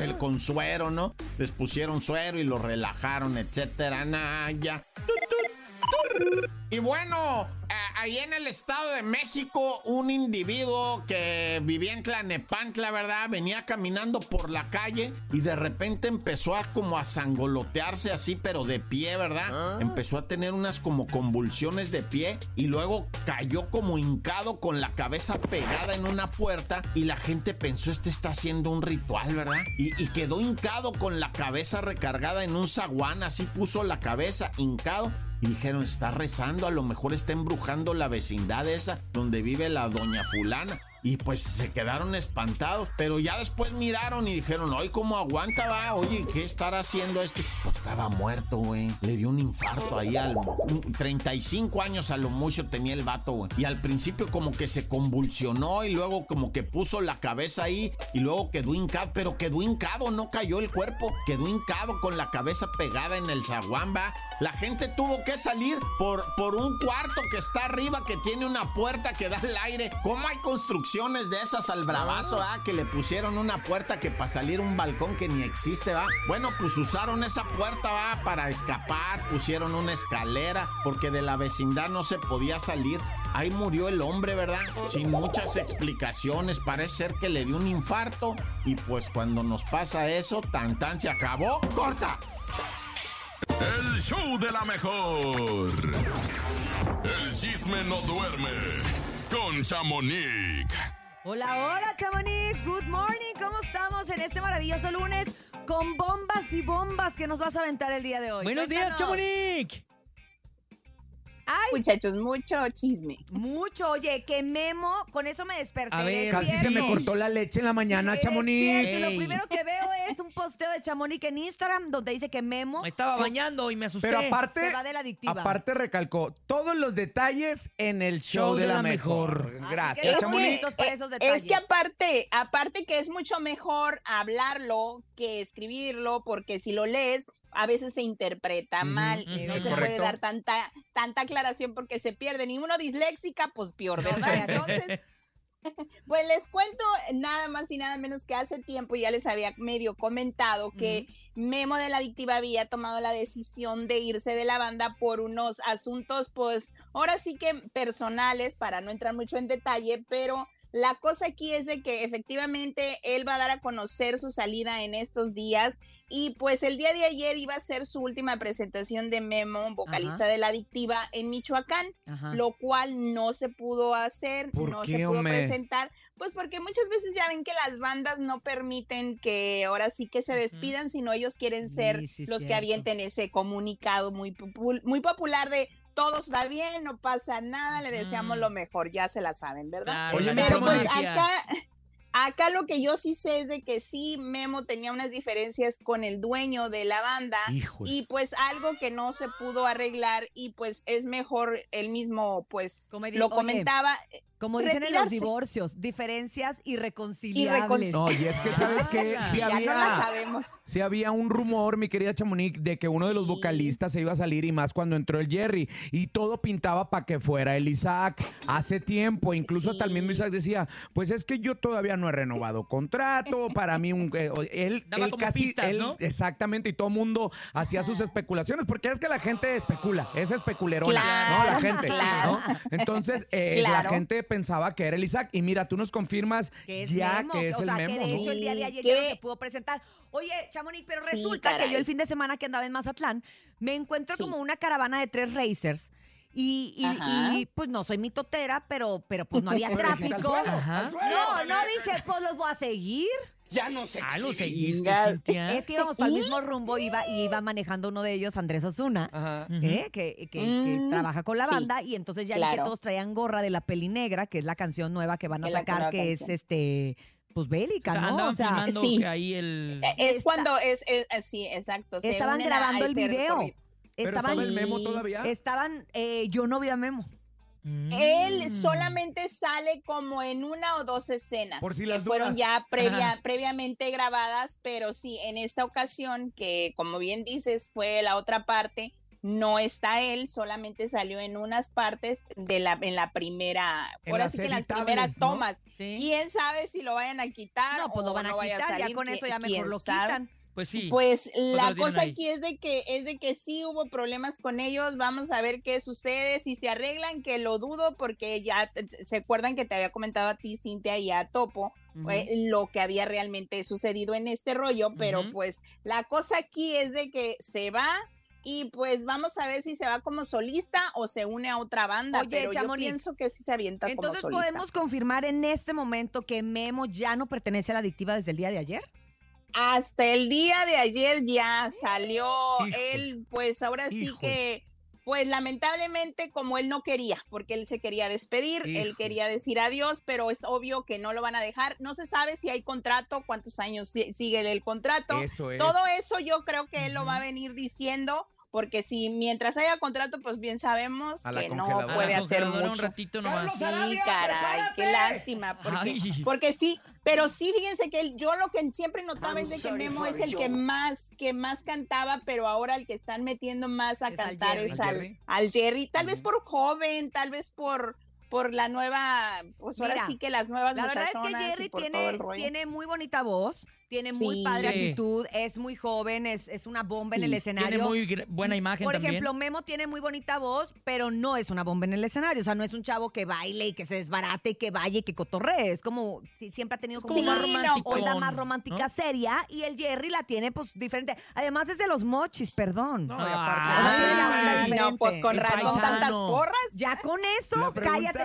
[SPEAKER 3] el consuero, ¿no? Les pusieron suero y lo relajaron, etcétera. Nah, ya. Y bueno, ahí en el Estado de México, un individuo que vivía en Tlanepantla, ¿verdad? Venía caminando por la calle y de repente empezó a como a sangolotearse así, pero de pie, ¿verdad? Empezó a tener unas como convulsiones de pie y luego cayó como hincado con la cabeza pegada en una puerta y la gente pensó, este está haciendo un ritual, ¿verdad? Y, y quedó hincado con la cabeza recargada en un zaguán, así puso la cabeza hincado y dijeron, está rezando, a lo mejor está embrujando la vecindad esa donde vive la doña fulana. Y pues se quedaron espantados. Pero ya después miraron y dijeron, oye, ¿cómo aguanta, va? Oye, ¿qué estará haciendo este? Pues estaba muerto, güey. Le dio un infarto ahí al... 35 años a lo mucho tenía el vato, güey. Y al principio como que se convulsionó y luego como que puso la cabeza ahí y luego quedó hincado. Pero quedó hincado, no cayó el cuerpo. Quedó hincado con la cabeza pegada en el zaguán, va. La gente tuvo que salir por, por un cuarto que está arriba que tiene una puerta que da el aire. ¿Cómo hay construcciones de esas al bravazo, ah? Que le pusieron una puerta que para salir un balcón que ni existe, va. Bueno, pues usaron esa puerta, va, para escapar. Pusieron una escalera porque de la vecindad no se podía salir. Ahí murió el hombre, ¿verdad? Sin muchas explicaciones. Parece ser que le dio un infarto. Y pues cuando nos pasa eso, tan tan se acabó. ¡Corta!
[SPEAKER 2] El show de la mejor. El chisme no duerme con Chamonix.
[SPEAKER 7] Hola, hola, Chamonix. Good morning. ¿Cómo estamos en este maravilloso lunes con bombas y bombas que nos vas a aventar el día de hoy?
[SPEAKER 5] Buenos días. Chamonix.
[SPEAKER 7] Ay,
[SPEAKER 13] Muchachos, mucho chisme.
[SPEAKER 7] mucho. Oye, que Memo, con eso me desperté.
[SPEAKER 5] A ver.
[SPEAKER 6] Casi se me cortó la leche en la mañana,
[SPEAKER 7] Es
[SPEAKER 6] Chamonix.
[SPEAKER 7] Lo primero que veo es un posteo de Chamonix en Instagram donde dice que Memo
[SPEAKER 5] Me estaba bañando y me asusté.
[SPEAKER 6] Pero aparte,
[SPEAKER 7] se va de la adictiva.
[SPEAKER 6] aparte recalcó todos los detalles en el show, de, la, mejor.
[SPEAKER 7] Así que
[SPEAKER 6] Gracias,
[SPEAKER 13] Es
[SPEAKER 7] los
[SPEAKER 13] que, eh, es que aparte, aparte que es mucho mejor hablarlo que escribirlo, porque si lo lees, a veces se interpreta mal y no se
[SPEAKER 6] correcto.
[SPEAKER 13] puede dar tanta, tanta aclaración porque se pierde. Ni uno disléxica, pues peor, ¿verdad? Entonces, pues les cuento nada más y nada menos que hace tiempo ya les había medio comentado que Memo de la Adictiva había tomado la decisión de irse de la banda por unos asuntos, pues ahora sí que personales, para no entrar mucho en detalle, pero la cosa aquí es de que efectivamente él va a dar a conocer su salida en estos días y pues el día de ayer iba a ser su última presentación de Memo, vocalista
[SPEAKER 7] Ajá.
[SPEAKER 13] de la Adictiva en Michoacán
[SPEAKER 7] Ajá.
[SPEAKER 13] lo cual no se pudo hacer,
[SPEAKER 6] ¿Por
[SPEAKER 13] no
[SPEAKER 6] qué,
[SPEAKER 13] se pudo
[SPEAKER 6] hombre?
[SPEAKER 13] presentar, pues porque muchas veces ya ven que las bandas no permiten que ahora sí que se despidan, sino ellos quieren ser
[SPEAKER 7] Sí, sí,
[SPEAKER 13] los que avienten ese comunicado muy, popul- muy popular de todo está bien, no pasa nada, le deseamos lo mejor, ya se la saben, ¿verdad?
[SPEAKER 5] Claro,
[SPEAKER 13] Pero pues acá, acá lo que yo sí sé es de que sí, Memo tenía unas diferencias con el dueño de la banda.
[SPEAKER 6] Hijos.
[SPEAKER 13] Y pues algo que no se pudo arreglar y pues es mejor él mismo pues
[SPEAKER 7] Como di-
[SPEAKER 13] lo
[SPEAKER 7] oye,
[SPEAKER 13] comentaba.
[SPEAKER 7] Como dicen en los divorcios, diferencias irreconciliables.
[SPEAKER 6] No, y es que sabes que sí
[SPEAKER 13] ya no la
[SPEAKER 6] había,
[SPEAKER 13] sabemos.
[SPEAKER 6] sí había un rumor, mi querida Chamonix, de que uno de los
[SPEAKER 13] Sí.
[SPEAKER 6] vocalistas se iba a salir y más cuando entró el Jerry. Y todo pintaba para que fuera el Isaac hace tiempo. Incluso hasta el mismo
[SPEAKER 13] Sí.
[SPEAKER 6] Isaac decía, pues es que yo todavía no he renovado contrato. Para mí, un, eh, él,
[SPEAKER 5] Daba
[SPEAKER 6] él
[SPEAKER 5] como
[SPEAKER 6] casi,
[SPEAKER 5] pistas,
[SPEAKER 6] él-
[SPEAKER 5] ¿no?
[SPEAKER 6] exactamente, y todo mundo hacía sus especulaciones, porque es que la gente especula, es especulerona, ¿no? La
[SPEAKER 13] Claro,
[SPEAKER 6] gente,
[SPEAKER 13] claro.
[SPEAKER 6] ¿no? Entonces, eh, la
[SPEAKER 13] Claro.
[SPEAKER 6] gente pensaba que era el Isaac. Y mira, tú nos confirmas
[SPEAKER 7] que es
[SPEAKER 6] ya
[SPEAKER 7] Memo,
[SPEAKER 6] que es
[SPEAKER 7] o
[SPEAKER 6] el
[SPEAKER 7] sea,
[SPEAKER 6] Memo,
[SPEAKER 7] que de hecho el día de ya no se pudo presentar. Oye, Chamonix, pero
[SPEAKER 13] Sí,
[SPEAKER 7] resulta que yo el fin de semana que andaba en Mazatlán, me encuentro
[SPEAKER 13] Sí.
[SPEAKER 7] como una caravana de tres racers. Y, y-
[SPEAKER 13] Ajá.
[SPEAKER 7] y, pues no soy mitotera, pero, pero pues no había tráfico.
[SPEAKER 6] suelo,
[SPEAKER 5] Ajá.
[SPEAKER 6] al suelo.
[SPEAKER 7] No, no dije, pues los voy a seguir.
[SPEAKER 1] Ya no se
[SPEAKER 5] Ah, lo seguiste. Cintia.
[SPEAKER 7] Es que íbamos para el mismo rumbo, iba, y iba manejando uno de ellos, Andrés Osuna.
[SPEAKER 6] Ajá.
[SPEAKER 7] ¿eh? que, que- que
[SPEAKER 13] Mm,
[SPEAKER 7] trabaja con la
[SPEAKER 13] sí,
[SPEAKER 7] banda y entonces ya vi que
[SPEAKER 13] claro.
[SPEAKER 7] todos traían gorra de la peli negra, que es la canción nueva que van a
[SPEAKER 13] la
[SPEAKER 7] sacar,
[SPEAKER 13] nueva
[SPEAKER 7] que es
[SPEAKER 13] canción.
[SPEAKER 7] este pues bélica, ¿no?
[SPEAKER 5] Andaban
[SPEAKER 7] O sea,
[SPEAKER 5] filmando
[SPEAKER 13] sí.
[SPEAKER 5] que ahí el...
[SPEAKER 13] Eh, Es
[SPEAKER 7] Está-
[SPEAKER 13] cuando es, es- eh, sí, exacto. se
[SPEAKER 7] estaban
[SPEAKER 13] unen a- a
[SPEAKER 7] grabando el
[SPEAKER 13] este
[SPEAKER 7] video.
[SPEAKER 13] recorrido.
[SPEAKER 6] Pero
[SPEAKER 7] estaban,
[SPEAKER 6] ¿sabe el Memo todavía?
[SPEAKER 7] estaban, eh, yo no vi a Memo.
[SPEAKER 13] Él
[SPEAKER 5] Mm.
[SPEAKER 13] solamente sale como en una o dos escenas
[SPEAKER 6] Por si
[SPEAKER 13] que
[SPEAKER 6] las
[SPEAKER 13] fueron
[SPEAKER 6] dudas.
[SPEAKER 13] ya previa, previamente grabadas, pero sí, en esta ocasión, que como bien dices, fue la otra parte, no está él, solamente salió en unas partes de la, en la primera,
[SPEAKER 6] En
[SPEAKER 13] ahora sí que en las primeras
[SPEAKER 6] ¿no?
[SPEAKER 13] tomas. ¿Quién sabe si lo vayan a quitar?
[SPEAKER 7] No, pues lo van a
[SPEAKER 13] no
[SPEAKER 7] quitar, ya con eso
[SPEAKER 13] ¿Qui-
[SPEAKER 7] ya mejor lo
[SPEAKER 13] sabe?
[SPEAKER 7] quitan.
[SPEAKER 5] Pues sí.
[SPEAKER 13] Pues la cosa
[SPEAKER 5] ahí.
[SPEAKER 13] aquí es de que es de que sí hubo problemas con ellos. Vamos a ver qué sucede si se arreglan, que lo dudo porque ya te- se acuerdan que te había comentado a ti Cintia y a Topo eh, lo que había realmente sucedido en este rollo, pero pues la cosa aquí es de que se va y pues vamos a ver si se va como solista o se une a otra banda,
[SPEAKER 7] Oye,
[SPEAKER 13] pero yo pienso que sí se avienta
[SPEAKER 7] Entonces
[SPEAKER 13] como solista.
[SPEAKER 7] podemos confirmar en este momento que Memo ya no pertenece a la adictiva desde el día de ayer.
[SPEAKER 13] Hasta el día de ayer ya salió
[SPEAKER 6] Hijos.
[SPEAKER 13] él, pues ahora sí
[SPEAKER 6] Hijos.
[SPEAKER 13] que pues lamentablemente como él no quería, porque él se quería despedir, él quería decir adiós, pero es obvio que no lo van a dejar. No se sabe si hay contrato, cuántos años si- sigue el contrato.
[SPEAKER 6] Eso es.
[SPEAKER 13] Todo eso yo creo que él lo va a venir diciendo. Porque si mientras haya contrato, pues bien sabemos que no puede hacer mucho.
[SPEAKER 5] un ratito nomás.
[SPEAKER 13] Sí, caray, qué lástima. Porque, porque sí, pero sí, fíjense que él- yo lo que siempre notaba
[SPEAKER 8] I'm
[SPEAKER 13] es de que Memo es el que más, que más cantaba, pero ahora el que están metiendo más a
[SPEAKER 7] Es al
[SPEAKER 13] cantar
[SPEAKER 7] Jerry.
[SPEAKER 13] es
[SPEAKER 6] ¿Al
[SPEAKER 13] al,
[SPEAKER 6] Jerry?
[SPEAKER 13] al Jerry. Tal vez por joven, tal vez por, por la nueva, pues ahora sí que las nuevas
[SPEAKER 7] La verdad es que Jerry tiene, tiene muy bonita voz, tiene muy
[SPEAKER 13] Sí.
[SPEAKER 7] padre
[SPEAKER 5] Sí.
[SPEAKER 7] actitud, es muy joven, es, es una bomba en el escenario.
[SPEAKER 5] Tiene muy buena imagen
[SPEAKER 7] Por
[SPEAKER 5] también.
[SPEAKER 7] ejemplo, Memo tiene muy bonita voz, pero no es una bomba en el escenario. O sea, no es un chavo que baile y que se desbarate y que vaya y que cotorree. Es como, siempre ha tenido como
[SPEAKER 13] Sí,
[SPEAKER 5] más
[SPEAKER 13] no,
[SPEAKER 5] romántico.
[SPEAKER 7] onda más romántica, seria. Y el Jerry la tiene, pues, diferente. Además, es de los mochis, perdón.
[SPEAKER 6] No,
[SPEAKER 5] Ah,
[SPEAKER 13] Ay, no, pues con razón tantas porras.
[SPEAKER 7] Ya con eso, cállate,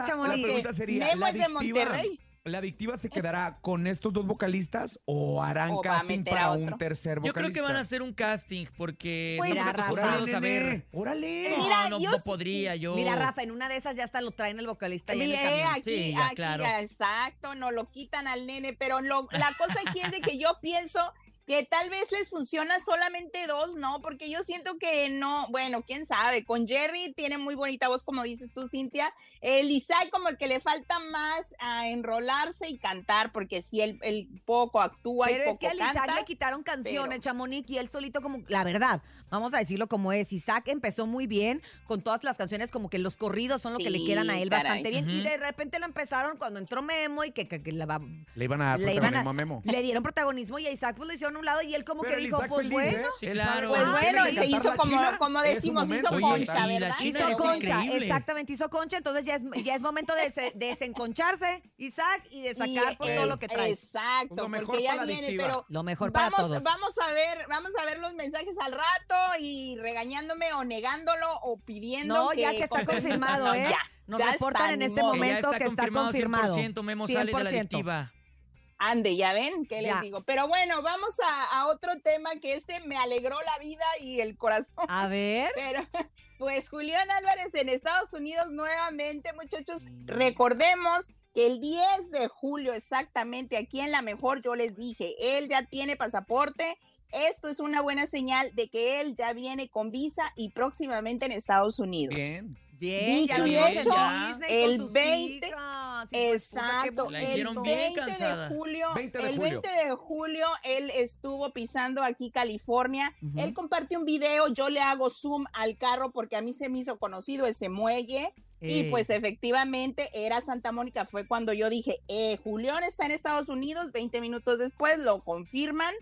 [SPEAKER 6] sería,
[SPEAKER 13] Memo
[SPEAKER 6] ¿la
[SPEAKER 13] es de Monterrey.
[SPEAKER 6] ¿La adictiva se quedará con estos dos vocalistas o harán
[SPEAKER 13] O va a
[SPEAKER 6] casting
[SPEAKER 13] meter
[SPEAKER 6] para un tercer
[SPEAKER 5] Yo
[SPEAKER 6] vocalista?
[SPEAKER 5] creo que van a hacer un casting porque
[SPEAKER 13] Pues,
[SPEAKER 5] no
[SPEAKER 7] Mira, Rafa.
[SPEAKER 6] nene, ¡Órale!
[SPEAKER 5] No,
[SPEAKER 13] Mira,
[SPEAKER 5] no,
[SPEAKER 13] yo
[SPEAKER 5] no
[SPEAKER 13] sí-
[SPEAKER 5] podría yo.
[SPEAKER 7] Mira, Rafa, en una de esas ya hasta lo traen el vocalista. ahí en el
[SPEAKER 13] Bien,
[SPEAKER 7] camión.
[SPEAKER 13] aquí,
[SPEAKER 5] Sí, ya,
[SPEAKER 13] aquí,
[SPEAKER 5] claro.
[SPEAKER 13] exacto, no lo quitan al nene, pero lo- la cosa aquí es de que yo pienso que tal vez les funciona solamente dos, ¿no? Porque yo siento que no, bueno, quién sabe, con Jerry tiene muy bonita voz, como dices tú, Cintia, el Isaac como el que le falta más a enrolarse y cantar, porque si él, él poco actúa
[SPEAKER 7] Pero
[SPEAKER 13] y
[SPEAKER 7] es que
[SPEAKER 13] poco
[SPEAKER 7] al Isaac
[SPEAKER 13] canta.
[SPEAKER 7] le quitaron canciones,
[SPEAKER 13] pero-
[SPEAKER 7] Chamonix, y él solito como, la verdad, vamos a decirlo como es, Isaac empezó muy bien con todas las canciones, como que los corridos son lo que le quedan a él
[SPEAKER 13] caray.
[SPEAKER 7] bastante bien, y de repente lo empezaron cuando entró Memo y que, que- que le, va-
[SPEAKER 6] Le iban a dar
[SPEAKER 7] Le iban a-
[SPEAKER 6] protagonismo a Memo.
[SPEAKER 7] le dieron protagonismo y a Isaac pues lo hicieron a un lado y él como
[SPEAKER 6] Pero
[SPEAKER 7] que dijo,
[SPEAKER 6] Isaac
[SPEAKER 7] pues
[SPEAKER 6] feliz,
[SPEAKER 7] bueno.
[SPEAKER 6] ¿eh?
[SPEAKER 5] Sí,
[SPEAKER 6] Él
[SPEAKER 5] claro.
[SPEAKER 6] sabe
[SPEAKER 13] Pues bueno, y se hizo
[SPEAKER 6] la
[SPEAKER 13] como, como decimos, hizo.
[SPEAKER 5] Oye,
[SPEAKER 13] concha,
[SPEAKER 5] la
[SPEAKER 13] ¿verdad?
[SPEAKER 7] Hizo concha,
[SPEAKER 5] increíble.
[SPEAKER 7] exactamente, hizo concha, entonces ya es, ya es momento de se- desenconcharse, Isaac, y de sacar
[SPEAKER 13] Y,
[SPEAKER 7] pues,
[SPEAKER 13] eh,
[SPEAKER 7] todo lo que trae.
[SPEAKER 13] Exacto,
[SPEAKER 6] Lo mejor
[SPEAKER 13] porque ya
[SPEAKER 6] para la
[SPEAKER 13] viene,
[SPEAKER 6] adictiva.
[SPEAKER 13] pero
[SPEAKER 7] Lo mejor para
[SPEAKER 13] vamos,
[SPEAKER 7] todos.
[SPEAKER 13] vamos a ver, vamos a ver los mensajes al rato y regañándome o negándolo o pidiendo
[SPEAKER 7] No, ya que está confirmado,
[SPEAKER 13] No,
[SPEAKER 7] ¿eh?
[SPEAKER 13] ya,
[SPEAKER 7] Nos
[SPEAKER 13] ya
[SPEAKER 7] reportan
[SPEAKER 13] está,
[SPEAKER 7] en este
[SPEAKER 13] modo.
[SPEAKER 7] Momento
[SPEAKER 5] está
[SPEAKER 7] que está
[SPEAKER 5] confirmado
[SPEAKER 7] confirmado.
[SPEAKER 5] 100%, Memo sale de la
[SPEAKER 7] 100%.
[SPEAKER 5] adictiva.
[SPEAKER 13] Ande, ya ven, ¿qué
[SPEAKER 7] Ya.
[SPEAKER 13] les digo? Pero bueno, vamos a, a otro tema que este me alegró la vida y el corazón.
[SPEAKER 7] A ver.
[SPEAKER 13] Pero, pues Julián Álvarez en Estados Unidos nuevamente, muchachos, recordemos que el 10 de julio exactamente aquí en La Mejor yo les dije, él ya tiene pasaporte. Esto es una buena señal de que él ya viene con visa y próximamente en Estados Unidos.
[SPEAKER 6] Bien.
[SPEAKER 7] Bien,
[SPEAKER 13] Dicho y hecho, el
[SPEAKER 7] sus
[SPEAKER 13] 20
[SPEAKER 7] hijas, y pues,
[SPEAKER 13] Exacto, el
[SPEAKER 5] hicieron bien
[SPEAKER 13] 20 de julio,
[SPEAKER 6] 20 de
[SPEAKER 13] el
[SPEAKER 6] julio.
[SPEAKER 13] 20 de julio él estuvo pisando aquí California. Él compartió un video, yo le hago zoom al carro porque a mí se me hizo conocido ese muelle y pues efectivamente era Santa Mónica, fue cuando yo dije, eh, Julián está en Estados Unidos, 20 minutos después lo confirman.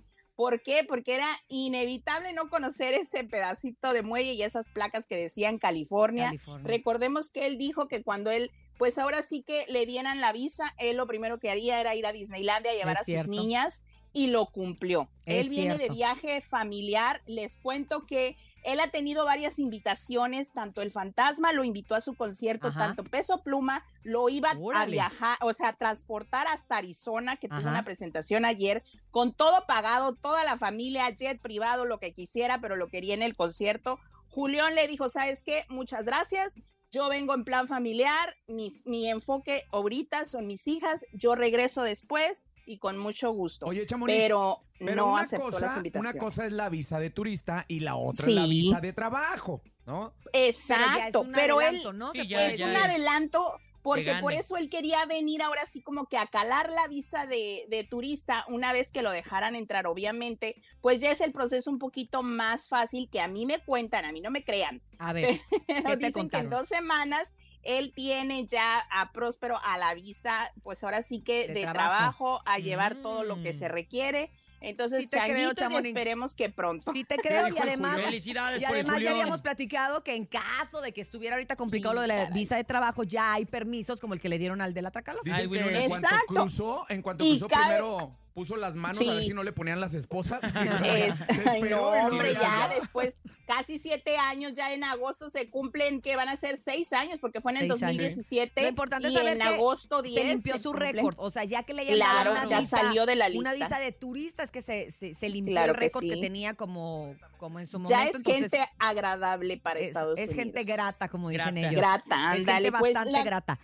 [SPEAKER 13] ¿Por qué? Porque era inevitable no conocer ese pedacito de muelle y esas placas que decían California.
[SPEAKER 7] California.
[SPEAKER 13] Recordemos que él dijo que cuando él, pues ahora sí que le dieran la visa, él lo primero que haría era ir a Disneylandia a llevar
[SPEAKER 7] Es
[SPEAKER 13] a
[SPEAKER 7] cierto.
[SPEAKER 13] sus niñas y lo cumplió.
[SPEAKER 7] Es
[SPEAKER 13] él viene de viaje familiar. Les cuento que él ha tenido varias invitaciones, tanto el fantasma lo invitó a su concierto,
[SPEAKER 7] Ajá.
[SPEAKER 13] tanto Peso Pluma lo iba a viajar, o sea, a transportar hasta Arizona, que tuvo
[SPEAKER 7] Ajá.
[SPEAKER 13] una presentación ayer, con todo pagado, toda la familia, jet privado, lo que quisiera, pero lo quería en el concierto. Julián le dijo, ¿sabes qué? Muchas gracias. Yo vengo en plan familiar, mi, mi enfoque ahorita son mis hijas, yo regreso después y con mucho gusto.
[SPEAKER 6] Oye, Chamonix,
[SPEAKER 13] pero,
[SPEAKER 6] Pero
[SPEAKER 13] no
[SPEAKER 6] una
[SPEAKER 13] aceptó
[SPEAKER 6] cosa,
[SPEAKER 13] las invitaciones.
[SPEAKER 6] Una cosa es la visa de turista y la otra es la visa de trabajo, ¿no?
[SPEAKER 13] Exacto, pero, él
[SPEAKER 7] adelanto, ¿no?
[SPEAKER 5] Sí,
[SPEAKER 7] Se
[SPEAKER 5] ya,
[SPEAKER 7] puede
[SPEAKER 13] es
[SPEAKER 5] ya
[SPEAKER 13] un
[SPEAKER 5] es.
[SPEAKER 13] adelanto porque
[SPEAKER 5] Que
[SPEAKER 13] por eso él quería venir ahora sí como que a calar la visa de, de turista una vez que lo dejaran entrar, obviamente, pues ya es el proceso un poquito más fácil que a mí me cuentan, a mí no me crean,
[SPEAKER 7] A ver,
[SPEAKER 13] pero
[SPEAKER 7] te
[SPEAKER 13] dicen que en dos semanas él tiene ya a Próspero a la visa, pues ahora sí que
[SPEAKER 7] De
[SPEAKER 13] de,
[SPEAKER 7] trabajo.
[SPEAKER 13] trabajo. a llevar todo lo que
[SPEAKER 5] Mm.
[SPEAKER 13] se requiere. Entonces,
[SPEAKER 7] Sí creo,
[SPEAKER 13] y esperemos que pronto.
[SPEAKER 7] sí te creo y además... Y además ya habíamos platicado que en caso de que estuviera ahorita complicado
[SPEAKER 13] Sí,
[SPEAKER 7] lo de la
[SPEAKER 13] caray.
[SPEAKER 7] visa de trabajo, ya hay permisos como el que le dieron al de la Tracalosa.
[SPEAKER 6] Dicen
[SPEAKER 5] Ay,
[SPEAKER 6] que
[SPEAKER 5] Winona.
[SPEAKER 6] en cuanto
[SPEAKER 13] Exacto.
[SPEAKER 6] cruzó, en cuanto
[SPEAKER 13] Y
[SPEAKER 6] cruzó primero puso las manos
[SPEAKER 13] Sí.
[SPEAKER 6] a ver si no le ponían las esposas.
[SPEAKER 13] Es, ay, no, hombre, ya después, casi siete años, ya en agosto se cumplen, que van a ser seis años, porque fue en el
[SPEAKER 7] Seis años.
[SPEAKER 13] 2017.
[SPEAKER 7] Lo importante es
[SPEAKER 13] y
[SPEAKER 7] saber
[SPEAKER 13] en
[SPEAKER 7] que
[SPEAKER 13] agosto 10
[SPEAKER 7] se limpió su récord. O sea, ya que le
[SPEAKER 13] Claro,
[SPEAKER 7] una
[SPEAKER 13] ya
[SPEAKER 7] visa,
[SPEAKER 13] salió de la
[SPEAKER 7] Una
[SPEAKER 13] lista.
[SPEAKER 7] visa de turistas que se, se, se limpió
[SPEAKER 13] Claro
[SPEAKER 7] el récord que,
[SPEAKER 13] sí.
[SPEAKER 7] tenía como, como en su momento.
[SPEAKER 13] Ya es
[SPEAKER 7] entonces,
[SPEAKER 13] gente agradable para
[SPEAKER 7] es,
[SPEAKER 13] Estados
[SPEAKER 7] es
[SPEAKER 13] Unidos.
[SPEAKER 7] gente grata, como dicen
[SPEAKER 5] Grata.
[SPEAKER 7] ellos.
[SPEAKER 13] Grata,
[SPEAKER 7] Es
[SPEAKER 13] ándale, pues,
[SPEAKER 7] bastante
[SPEAKER 13] la-
[SPEAKER 7] grata.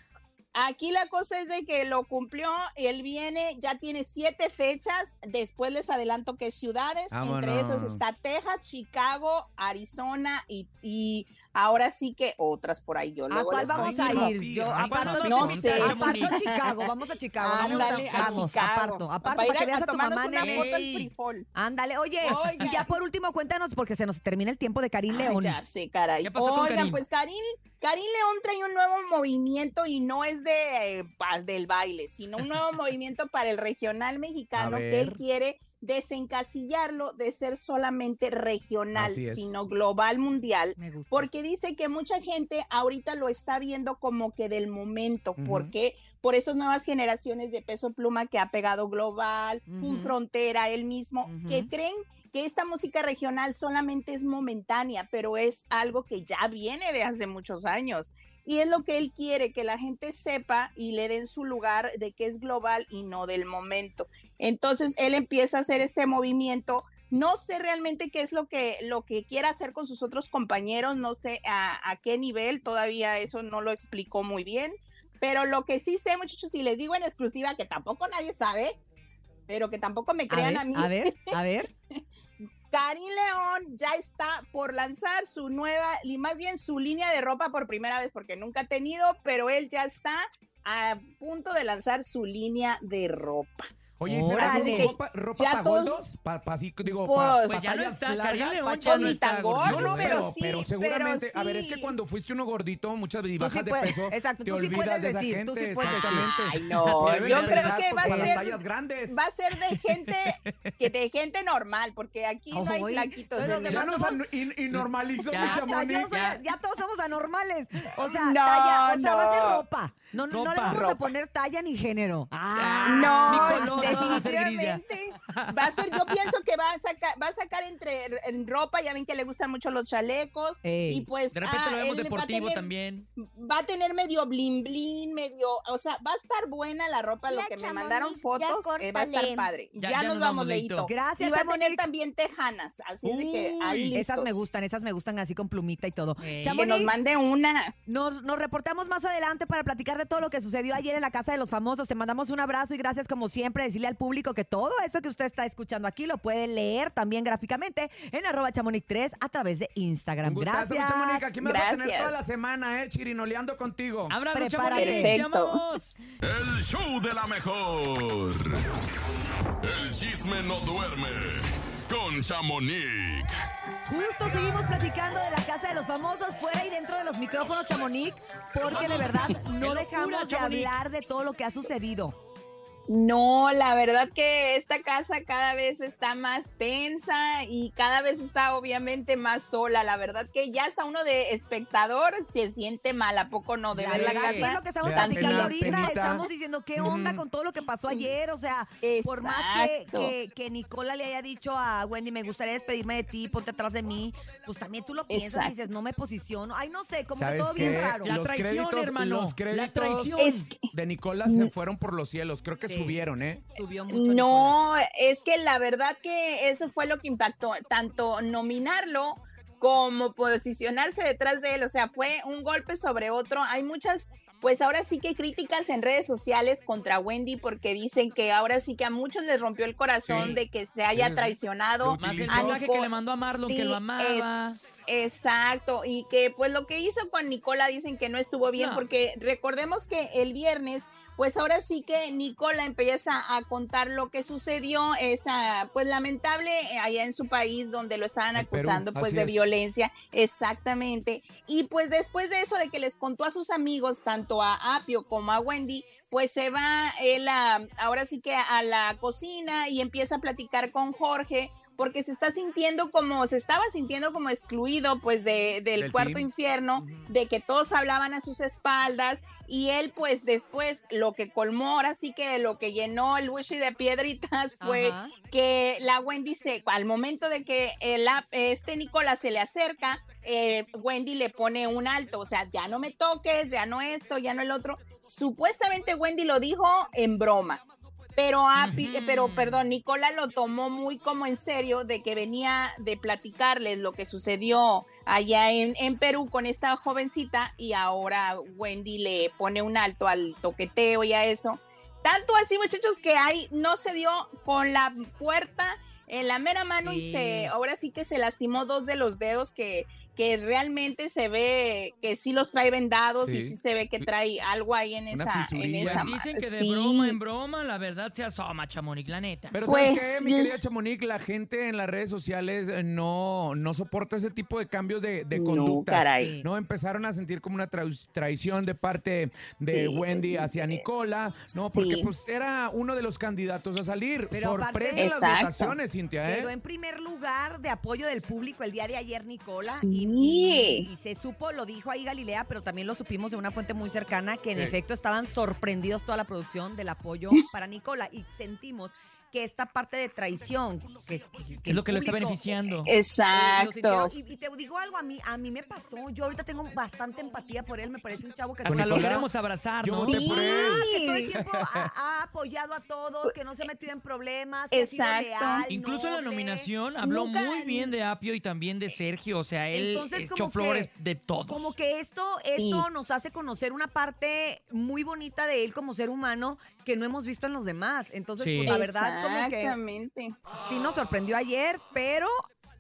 [SPEAKER 13] Aquí la cosa es de que lo cumplió, él viene, ya tiene siete fechas, después les adelanto que ciudades, entre esas está Texas, Chicago, Arizona y, y ahora sí que otras por ahí yo
[SPEAKER 7] ¿A
[SPEAKER 13] luego
[SPEAKER 7] cuál
[SPEAKER 13] les
[SPEAKER 7] vamos
[SPEAKER 13] confirmo.
[SPEAKER 7] a ir? Yo aparto,
[SPEAKER 13] No
[SPEAKER 7] Chicago,
[SPEAKER 13] sé.
[SPEAKER 7] aparto Chicago, vamos a Chicago.
[SPEAKER 13] Ándale, a Chicago.
[SPEAKER 7] aparto, aparto,
[SPEAKER 13] Para ir
[SPEAKER 7] para que
[SPEAKER 13] a- a
[SPEAKER 7] tu
[SPEAKER 13] tomarnos
[SPEAKER 7] mamá,
[SPEAKER 13] una foto
[SPEAKER 5] Ey.
[SPEAKER 13] frijol.
[SPEAKER 7] Ándale, oye, y
[SPEAKER 13] Oigan.
[SPEAKER 7] ya por último cuéntanos, porque se nos termina el tiempo de Karim
[SPEAKER 13] Ay,
[SPEAKER 7] León.
[SPEAKER 13] ya sé, caray.
[SPEAKER 5] ¿Qué pasó con
[SPEAKER 13] Oigan,
[SPEAKER 5] Karim?
[SPEAKER 13] pues Karim, Karim León trae un nuevo movimiento y no es de eh, del baile, sino un nuevo movimiento para el regional mexicano
[SPEAKER 6] A
[SPEAKER 13] que él quiere desencasillarlo de ser solamente regional, sino global mundial. Porque dice que mucha gente ahorita lo está viendo como que del momento.
[SPEAKER 6] Ujú.
[SPEAKER 13] ¿Por estas nuevas generaciones de peso pluma que ha pegado global, un frontera, él mismo, que creen que esta música regional solamente es momentánea, pero es algo que ya viene de hace muchos años. Y es lo que él quiere, que la gente sepa y le den su lugar de que es global y no del momento. Entonces él empieza a hacer este movimiento. No sé realmente qué es lo que, lo que quiera hacer con sus otros compañeros, no sé a, a qué nivel, todavía eso no lo explicó muy bien. Pero lo que sí sé, muchachos, y les digo en exclusiva que tampoco nadie sabe, pero que tampoco me
[SPEAKER 7] A
[SPEAKER 13] crean
[SPEAKER 7] ver,
[SPEAKER 13] a mí.
[SPEAKER 7] a ver, a ver.
[SPEAKER 13] Karim León ya está por lanzar su nueva, y más bien su línea de ropa por primera vez, porque nunca ha tenido, pero él ya está a punto de lanzar su línea de ropa.
[SPEAKER 6] Oye, ¿y será
[SPEAKER 13] que
[SPEAKER 6] ropa, ropa
[SPEAKER 13] ya
[SPEAKER 6] para
[SPEAKER 13] todos-
[SPEAKER 6] gordos? Pa, pa- así, digo,
[SPEAKER 13] Pues-
[SPEAKER 6] pa-
[SPEAKER 5] Pues ya no está,
[SPEAKER 6] largas?
[SPEAKER 5] León ya no está
[SPEAKER 13] gordo,
[SPEAKER 6] No, no, pero,
[SPEAKER 13] pero sí,
[SPEAKER 6] pero
[SPEAKER 13] pero
[SPEAKER 6] seguramente, a ver, es
[SPEAKER 13] sí.
[SPEAKER 6] que cuando fuiste uno gordito, muchas y
[SPEAKER 7] Tú sí
[SPEAKER 6] bajas de
[SPEAKER 7] puedes-
[SPEAKER 6] peso,
[SPEAKER 7] exacto,
[SPEAKER 6] te
[SPEAKER 7] tú sí
[SPEAKER 6] olvidas
[SPEAKER 7] puedes
[SPEAKER 6] de esa
[SPEAKER 7] decir,
[SPEAKER 6] gente,
[SPEAKER 7] tú sí puedes decir.
[SPEAKER 6] exactamente.
[SPEAKER 13] Ay, no, yo creo que va a ser, va a ser de gente, que de gente normal, porque aquí no hay flaquitos.
[SPEAKER 7] los
[SPEAKER 6] Ya nos normalizó mi
[SPEAKER 7] Ya, todos somos anormales. O sea,
[SPEAKER 13] No,
[SPEAKER 7] talla, o sea, va a ser
[SPEAKER 13] no.
[SPEAKER 7] ropa. No, no, no le
[SPEAKER 5] Ropa.
[SPEAKER 7] vamos a poner talla ni género.
[SPEAKER 5] Ah,
[SPEAKER 13] No,
[SPEAKER 5] color no va a ser grilla.
[SPEAKER 13] definitivamente va a ser, yo pienso que va a sacar, va a sacar entre en ropa, ya ven que le gustan mucho los chalecos
[SPEAKER 7] Ey.
[SPEAKER 13] y pues
[SPEAKER 5] De repente
[SPEAKER 13] ah,
[SPEAKER 5] lo vemos
[SPEAKER 13] él va a
[SPEAKER 5] deportivo
[SPEAKER 13] tener-
[SPEAKER 5] también.
[SPEAKER 13] Va a tener medio blin blin, medio, o sea, va a estar buena la ropa, lo que me mandaron fotos, eh, va a estar padre.
[SPEAKER 5] Ya-
[SPEAKER 13] Ya,
[SPEAKER 5] ya
[SPEAKER 13] nos
[SPEAKER 5] nos
[SPEAKER 13] vamos,
[SPEAKER 5] Leito.
[SPEAKER 7] Gracias,
[SPEAKER 13] Y va a tener también tejanas, así es de que ahí
[SPEAKER 5] Uy,
[SPEAKER 13] listos.
[SPEAKER 7] Esas me gustan, esas me gustan así con plumita y todo.
[SPEAKER 5] Ey.
[SPEAKER 13] Que nos mande una.
[SPEAKER 7] nos, nos reportamos más adelante para platicar de todo lo que sucedió ayer en la Casa de los Famosos. Te mandamos un abrazo y gracias como siempre decirle al público que todo eso que usted está escuchando aquí lo puede leer también gráficamente en arroba chamonix3 a través de Instagram.
[SPEAKER 6] Un gustazo,
[SPEAKER 7] Gracias.
[SPEAKER 6] chamonix. Aquí me vas a tener
[SPEAKER 13] Gracias.
[SPEAKER 6] toda la semana, eh, chirinoleando contigo.
[SPEAKER 5] Abrazo,
[SPEAKER 7] Prepárate.
[SPEAKER 5] Chamonix.
[SPEAKER 13] Perfecto.
[SPEAKER 5] Te amamos.
[SPEAKER 2] El show de la mejor. El chisme no duerme con Chamonix.
[SPEAKER 7] Justo seguimos platicando de la casa de los famosos fuera y dentro de los micrófonos, Chamonix, porque de verdad no dejamos de hablar de todo lo que ha sucedido.
[SPEAKER 13] No, la verdad que esta casa cada vez está más tensa y cada vez está obviamente más sola. La verdad que ya hasta uno de espectador se siente mal, ¿a poco no? De
[SPEAKER 7] La
[SPEAKER 13] ver la casa.
[SPEAKER 7] es lo que estamos
[SPEAKER 6] Le da
[SPEAKER 7] platicando
[SPEAKER 13] pena,
[SPEAKER 7] ahorita.
[SPEAKER 6] penita.
[SPEAKER 7] Estamos diciendo qué onda con todo lo que pasó ayer. O sea, por más que, que, que Nicola le haya dicho a Wendy, me gustaría despedirme de ti, ponte atrás de mí, pues también tú lo piensas
[SPEAKER 13] Exacto.
[SPEAKER 7] y dices, no me posiciono. Ay, no sé, como que
[SPEAKER 6] ¿Sabes
[SPEAKER 7] todo
[SPEAKER 6] qué?
[SPEAKER 7] bien raro.
[SPEAKER 5] La
[SPEAKER 6] los
[SPEAKER 5] traición,
[SPEAKER 6] créditos,
[SPEAKER 5] hermano.
[SPEAKER 6] los
[SPEAKER 5] La traición.
[SPEAKER 6] De Nicolás se fueron por los cielos. Creo que
[SPEAKER 7] Sí.
[SPEAKER 6] Subieron, ¿eh?
[SPEAKER 7] Subió mucho.
[SPEAKER 13] No, es que la verdad que eso fue lo que impactó, tanto nominarlo como posicionarse detrás de él, o sea, fue un golpe sobre otro. Hay muchas, pues ahora sí que críticas en redes sociales contra Wendy porque dicen que ahora sí que a muchos les rompió el corazón
[SPEAKER 6] Sí.
[SPEAKER 13] de que se haya traicionado.
[SPEAKER 5] Más el mensaje que le mandó a Marlon, que lo amaba.
[SPEAKER 13] es- exacto, y que pues lo que hizo con Nicola dicen que no estuvo bien
[SPEAKER 5] No.
[SPEAKER 13] porque recordemos que el viernes pues ahora sí que Nicola empieza a contar lo que sucedió, esa pues lamentable eh, allá en su país donde lo estaban
[SPEAKER 6] Perú,
[SPEAKER 13] acusando pues de
[SPEAKER 6] es.
[SPEAKER 13] violencia, exactamente. Y pues después de eso de que les contó a sus amigos, tanto a Apio como a Wendy, pues se va él a, ahora sí que a la cocina y empieza a platicar con Jorge porque se está sintiendo como, se estaba sintiendo como excluido pues de, del
[SPEAKER 6] Del
[SPEAKER 13] cuarto
[SPEAKER 6] team.
[SPEAKER 13] infierno, de que todos hablaban a sus espaldas Y él, pues después, lo que colmó, ahora sí que lo que llenó el wishy de piedritas fue
[SPEAKER 7] Ajá.
[SPEAKER 13] que la Wendy se, al momento de que el, este Nicolás se le acerca, eh, Wendy le pone un alto, o sea, ya no me toques, ya no esto, ya no el otro. Supuestamente Wendy lo dijo en broma. Pero, Api- eh, pero, perdón, Nicola lo tomó muy como en serio de que venía de platicarles lo que sucedió allá en, en Perú con esta jovencita y ahora Wendy le pone un alto al toqueteo y a eso. Tanto así, muchachos, que ahí no se dio con la puerta en la mera mano y se, ahora sí que se lastimó dos de los dedos que, que realmente se ve que sí los trae vendados y
[SPEAKER 6] Sí.
[SPEAKER 13] se ve que trae algo ahí en
[SPEAKER 6] Una
[SPEAKER 13] esa, en
[SPEAKER 6] fisurilla.
[SPEAKER 13] esa
[SPEAKER 5] Pues dicen que de
[SPEAKER 13] sí.
[SPEAKER 5] broma en broma, la verdad se asoma, Chamonix, la neta.
[SPEAKER 6] Pero ¿sabes
[SPEAKER 13] Pues,
[SPEAKER 6] qué, mi querida Chamonix? La gente en las redes sociales eh, no, no soporta ese tipo de cambios de, de
[SPEAKER 13] No, caray.
[SPEAKER 6] No, empezaron a sentir como una traic- traición de parte de
[SPEAKER 13] Sí.
[SPEAKER 6] Wendy hacia Nicola, no, porque
[SPEAKER 13] Sí.
[SPEAKER 6] pues era uno de los candidatos a salir.
[SPEAKER 7] Pero aparte-
[SPEAKER 6] Sorpresa en las
[SPEAKER 13] Exacto.
[SPEAKER 6] votaciones, Cintia, ¿eh?
[SPEAKER 7] Quedó en primer lugar de apoyo del público el día de ayer, Nicola.
[SPEAKER 13] Sí.
[SPEAKER 7] Y, y se supo, lo dijo ahí Galilea, pero también lo supimos de una fuente muy cercana, que en
[SPEAKER 6] Sí.
[SPEAKER 7] efecto estaban sorprendidos toda la producción del apoyo para Nicola. Y sentimos que esta parte de traición, que, que
[SPEAKER 5] es lo que lo está beneficiando.
[SPEAKER 7] eh,
[SPEAKER 13] Exacto.
[SPEAKER 7] Y, y te digo algo, a mí, a mí me pasó. Yo ahorita tengo bastante empatía por él. Me parece un chavo que
[SPEAKER 5] Hasta lo queremos abrazar,
[SPEAKER 6] yo
[SPEAKER 5] ¿no?
[SPEAKER 6] voté por él.
[SPEAKER 7] Ah, que todo el tiempo ha, ha apoyado a todos, que no se ha metido en problemas, que ha sido
[SPEAKER 13] Exacto.
[SPEAKER 7] leal,
[SPEAKER 5] Incluso en la nominación habló
[SPEAKER 13] Nunca-
[SPEAKER 5] muy bien de Apio y también de Sergio. O sea, él
[SPEAKER 7] Entonces,
[SPEAKER 5] echó
[SPEAKER 7] que-
[SPEAKER 5] flores de todos.
[SPEAKER 7] Como que esto,
[SPEAKER 13] Sí.
[SPEAKER 7] esto nos hace conocer una parte muy bonita de él como ser humano que no hemos visto en los demás. Entonces,
[SPEAKER 5] Sí.
[SPEAKER 7] pues, la verdad, como que
[SPEAKER 13] Exactamente.
[SPEAKER 7] sí nos sorprendió ayer, pero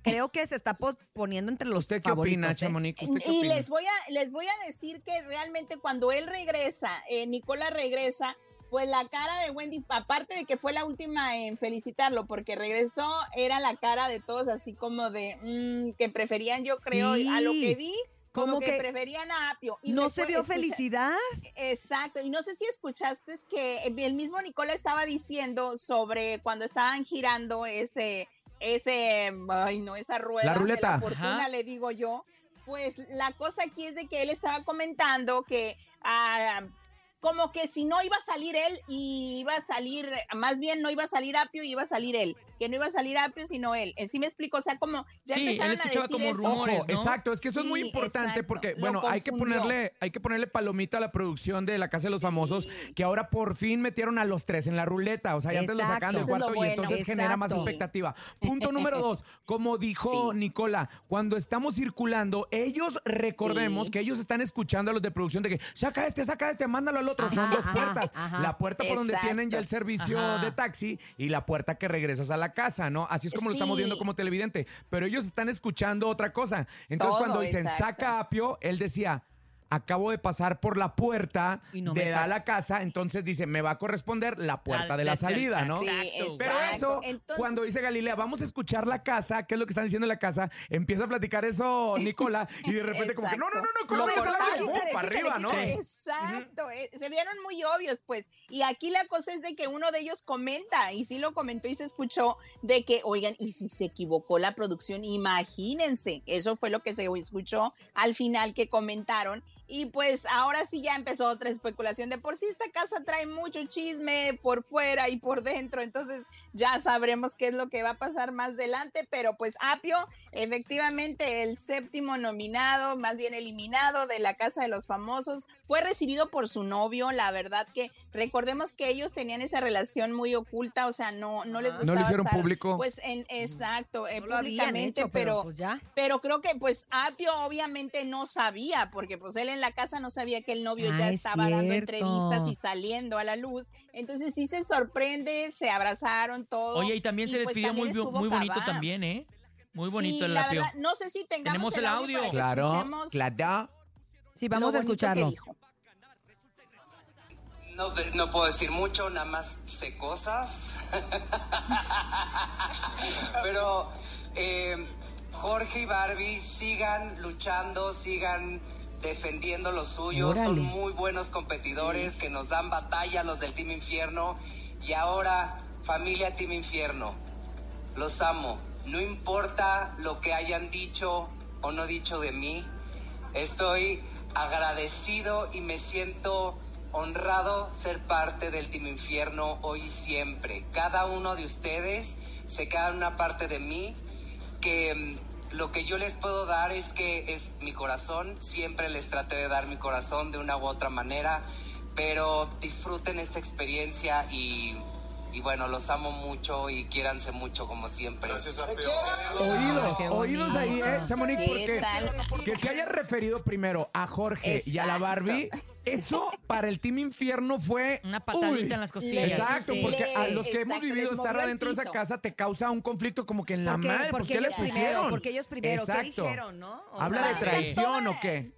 [SPEAKER 7] creo que se está po- poniendo entre los
[SPEAKER 6] ¿Usted qué opina,
[SPEAKER 7] ¿eh?
[SPEAKER 6] Chamonix? ¿Usted qué
[SPEAKER 13] Y
[SPEAKER 6] opina?
[SPEAKER 13] les voy a les voy a decir que realmente cuando él regresa, eh, Nicola regresa, pues la cara de Wendy, aparte de que fue la última en felicitarlo, porque regresó, era la cara de todos así como de mm, que preferían, yo creo,
[SPEAKER 7] Sí.
[SPEAKER 13] a lo que vi, como,
[SPEAKER 7] Como
[SPEAKER 13] que,
[SPEAKER 7] que
[SPEAKER 13] preferían a Apio. Y
[SPEAKER 7] No se vio
[SPEAKER 13] escucha-
[SPEAKER 7] felicidad.
[SPEAKER 13] Exacto, y no sé si escuchaste es que el mismo Nicola estaba diciendo sobre cuando estaban girando ese, ese, ay no, esa rueda
[SPEAKER 6] La
[SPEAKER 13] de
[SPEAKER 6] ruleta.
[SPEAKER 13] la fortuna,
[SPEAKER 5] Ajá.
[SPEAKER 13] le digo yo. Pues la cosa aquí es de que él estaba comentando que ah, como que si no iba a salir él y iba a salir, más bien no iba a salir Apio y iba a salir él, que no iba a salir Apio sino él. En sí me explico, o sea, como ya
[SPEAKER 5] Sí, él
[SPEAKER 13] empezaron a
[SPEAKER 5] escuchaba
[SPEAKER 13] decir
[SPEAKER 5] como
[SPEAKER 13] eso.
[SPEAKER 5] rumores,
[SPEAKER 6] Ojo,
[SPEAKER 5] ¿no?
[SPEAKER 6] exacto, es que eso es muy importante
[SPEAKER 13] exacto,
[SPEAKER 6] porque, bueno, hay que ponerle, hay que ponerle palomita a la producción de La Casa de los Famosos, que ahora por fin metieron a los tres en la ruleta, o sea, ya antes lo sacaban del cuarto y entonces genera más expectativa. Punto número dos, como dijo
[SPEAKER 13] Sí.
[SPEAKER 6] Nicola, cuando estamos circulando, ellos recordemos
[SPEAKER 13] Sí.
[SPEAKER 6] que ellos están escuchando a los de producción de que saca este, saca este, mándalo al otro, son dos
[SPEAKER 7] ajá,
[SPEAKER 6] puertas,
[SPEAKER 7] ajá.
[SPEAKER 6] la puerta por donde tienen ya el servicio
[SPEAKER 5] Ajá.
[SPEAKER 6] de taxi y la puerta que regresas a la casa, ¿no? Así es como lo estamos viendo como televidente, pero ellos están escuchando otra cosa. Entonces
[SPEAKER 13] Todo,
[SPEAKER 6] cuando dicen
[SPEAKER 13] exacto.
[SPEAKER 6] saca Apio, él decía, acabo de pasar por la puerta
[SPEAKER 7] no
[SPEAKER 6] de a la casa, entonces dice, me va a corresponder la puerta
[SPEAKER 5] La-
[SPEAKER 6] de la
[SPEAKER 5] la-
[SPEAKER 6] salida, ¿no?
[SPEAKER 13] Sí,
[SPEAKER 5] Exacto.
[SPEAKER 6] Pero eso,
[SPEAKER 13] Entonces-
[SPEAKER 6] cuando dice Galilea, vamos a escuchar la casa, ¿qué es lo que están diciendo en la casa? Empieza a platicar eso Nicola y de repente como que, no, no, no, no, aire",
[SPEAKER 13] cortaron.
[SPEAKER 6] ¡pum! para arriba, ¿no?
[SPEAKER 13] Exacto, eh, se vieron muy obvios, pues. Y aquí la cosa es de que uno de ellos comenta, y sí lo comentó y se escuchó, de que, oigan, y si se equivocó la producción, imagínense, eso fue lo que se escuchó al final que comentaron. Y pues ahora sí ya empezó otra especulación. De por sí esta casa trae mucho chisme por fuera y por dentro, entonces ya sabremos qué es lo que va a pasar más adelante. Pero pues Apio, efectivamente el séptimo nominado, más bien eliminado de la Casa de los Famosos, fue recibido por su novio. La verdad que recordemos que ellos tenían esa relación muy oculta, o sea, no, no les
[SPEAKER 6] No
[SPEAKER 13] gustaba
[SPEAKER 6] lo hicieron
[SPEAKER 13] estar,
[SPEAKER 6] público.
[SPEAKER 13] Pues en exacto, eh,
[SPEAKER 7] No
[SPEAKER 13] públicamente,
[SPEAKER 7] hecho,
[SPEAKER 13] pero,
[SPEAKER 7] pues ya.
[SPEAKER 13] pero creo que pues Apio obviamente no sabía, porque pues él en la casa no sabía que el novio
[SPEAKER 7] Ah,
[SPEAKER 13] ya
[SPEAKER 7] es
[SPEAKER 13] estaba dando entrevistas y saliendo a la luz. Entonces sí se sorprende, se abrazaron todo.
[SPEAKER 5] Oye, y también se
[SPEAKER 13] pues,
[SPEAKER 5] despidió
[SPEAKER 13] también
[SPEAKER 5] muy, bonito también, ¿eh? Muy bonito
[SPEAKER 13] Sí,
[SPEAKER 5] el
[SPEAKER 13] la verdad, no sé si tengamos
[SPEAKER 5] Tenemos el audio.
[SPEAKER 6] Claro, claro.
[SPEAKER 7] Sí, vamos a escucharlo.
[SPEAKER 14] No, no puedo decir mucho, nada más sé cosas. Pero eh, Jorge y Barbie sigan luchando, sigan defendiendo lo suyo. Son muy buenos competidores que nos dan batalla los del Team Infierno. Y ahora, familia Team Infierno, los amo. No importa lo que hayan dicho o no dicho de mí. Estoy agradecido y me siento honrado ser parte del Team Infierno hoy y siempre. Cada uno de ustedes se queda en una parte de mí que mm, lo que yo les puedo dar es que es mi corazón. Siempre les traté de dar mi corazón de una u otra manera, pero disfruten esta experiencia y, y bueno, los amo mucho y quiéranse mucho como siempre. Gracias a
[SPEAKER 6] Oídos,
[SPEAKER 5] Qué
[SPEAKER 6] oídos ahí, ¿eh, Chamonix?
[SPEAKER 13] ¿Qué
[SPEAKER 6] Porque
[SPEAKER 13] tal?
[SPEAKER 6] que se haya referido primero a Jorge y a la. Barbie, eso para el Team Infierno fue...
[SPEAKER 5] Una patadita
[SPEAKER 6] uy,
[SPEAKER 5] en las costillas.
[SPEAKER 6] Exacto,
[SPEAKER 13] Sí.
[SPEAKER 6] porque a los que hemos vivido estar adentro de esa casa te causa un conflicto como que en la
[SPEAKER 7] ¿Por qué?
[SPEAKER 6] madre,
[SPEAKER 7] Porque
[SPEAKER 6] ¿qué le
[SPEAKER 7] primero,
[SPEAKER 6] pusieron?
[SPEAKER 7] porque ellos primero, ¿qué
[SPEAKER 6] Exacto.
[SPEAKER 7] dijeron, no? O
[SPEAKER 6] ¿Habla
[SPEAKER 7] sea,
[SPEAKER 6] de traición o qué?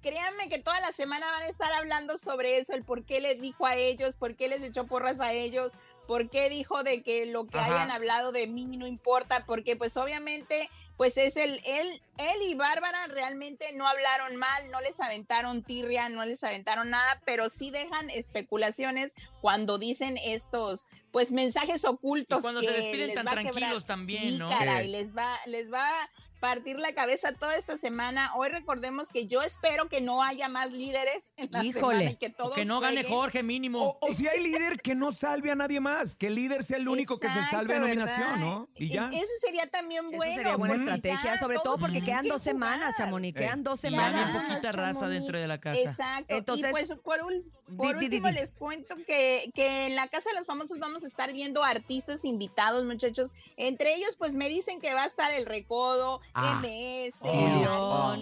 [SPEAKER 13] Créanme que toda la semana van a estar hablando sobre eso, el por qué les dijo a ellos, por qué les echó porras a ellos, por qué dijo de que lo que
[SPEAKER 6] Ajá.
[SPEAKER 13] hayan hablado de mí no importa, porque pues obviamente pues es el él él y Bárbara realmente no hablaron mal, no les aventaron tirria, no les aventaron nada, pero sí dejan especulaciones cuando dicen estos pues mensajes ocultos
[SPEAKER 5] Y cuando
[SPEAKER 13] que
[SPEAKER 5] se despiden tan tranquilos también,
[SPEAKER 13] Sí,
[SPEAKER 5] ¿no?
[SPEAKER 13] caray, les va les va partir la cabeza toda esta semana. Hoy recordemos que yo espero que no haya más líderes en la
[SPEAKER 7] Híjole.
[SPEAKER 13] semana y que todos
[SPEAKER 5] que no gane. Jorge mínimo.
[SPEAKER 6] O, o si hay líder que no salve a nadie más, que el líder sea el único que se salve a nominación. ¿no? Y ya.
[SPEAKER 13] Ese sería también
[SPEAKER 7] Eso
[SPEAKER 13] bueno.
[SPEAKER 7] sería buena estrategia,
[SPEAKER 13] ya
[SPEAKER 7] sobre todo porque quedan
[SPEAKER 13] que
[SPEAKER 7] dos semanas. Chamonix, quedan dos semanas.
[SPEAKER 5] poquita raza
[SPEAKER 10] Chamonix.
[SPEAKER 5] dentro de la casa.
[SPEAKER 13] Exacto.
[SPEAKER 7] Entonces-
[SPEAKER 13] y pues por, ul- por
[SPEAKER 7] Di, di, di,
[SPEAKER 13] último
[SPEAKER 7] di.
[SPEAKER 13] les cuento que, que en la Casa de los Famosos vamos a estar viendo artistas invitados, muchachos. Entre ellos, pues me dicen que va a estar El Recodo,
[SPEAKER 6] Ah.
[SPEAKER 13] MS,
[SPEAKER 5] Oh.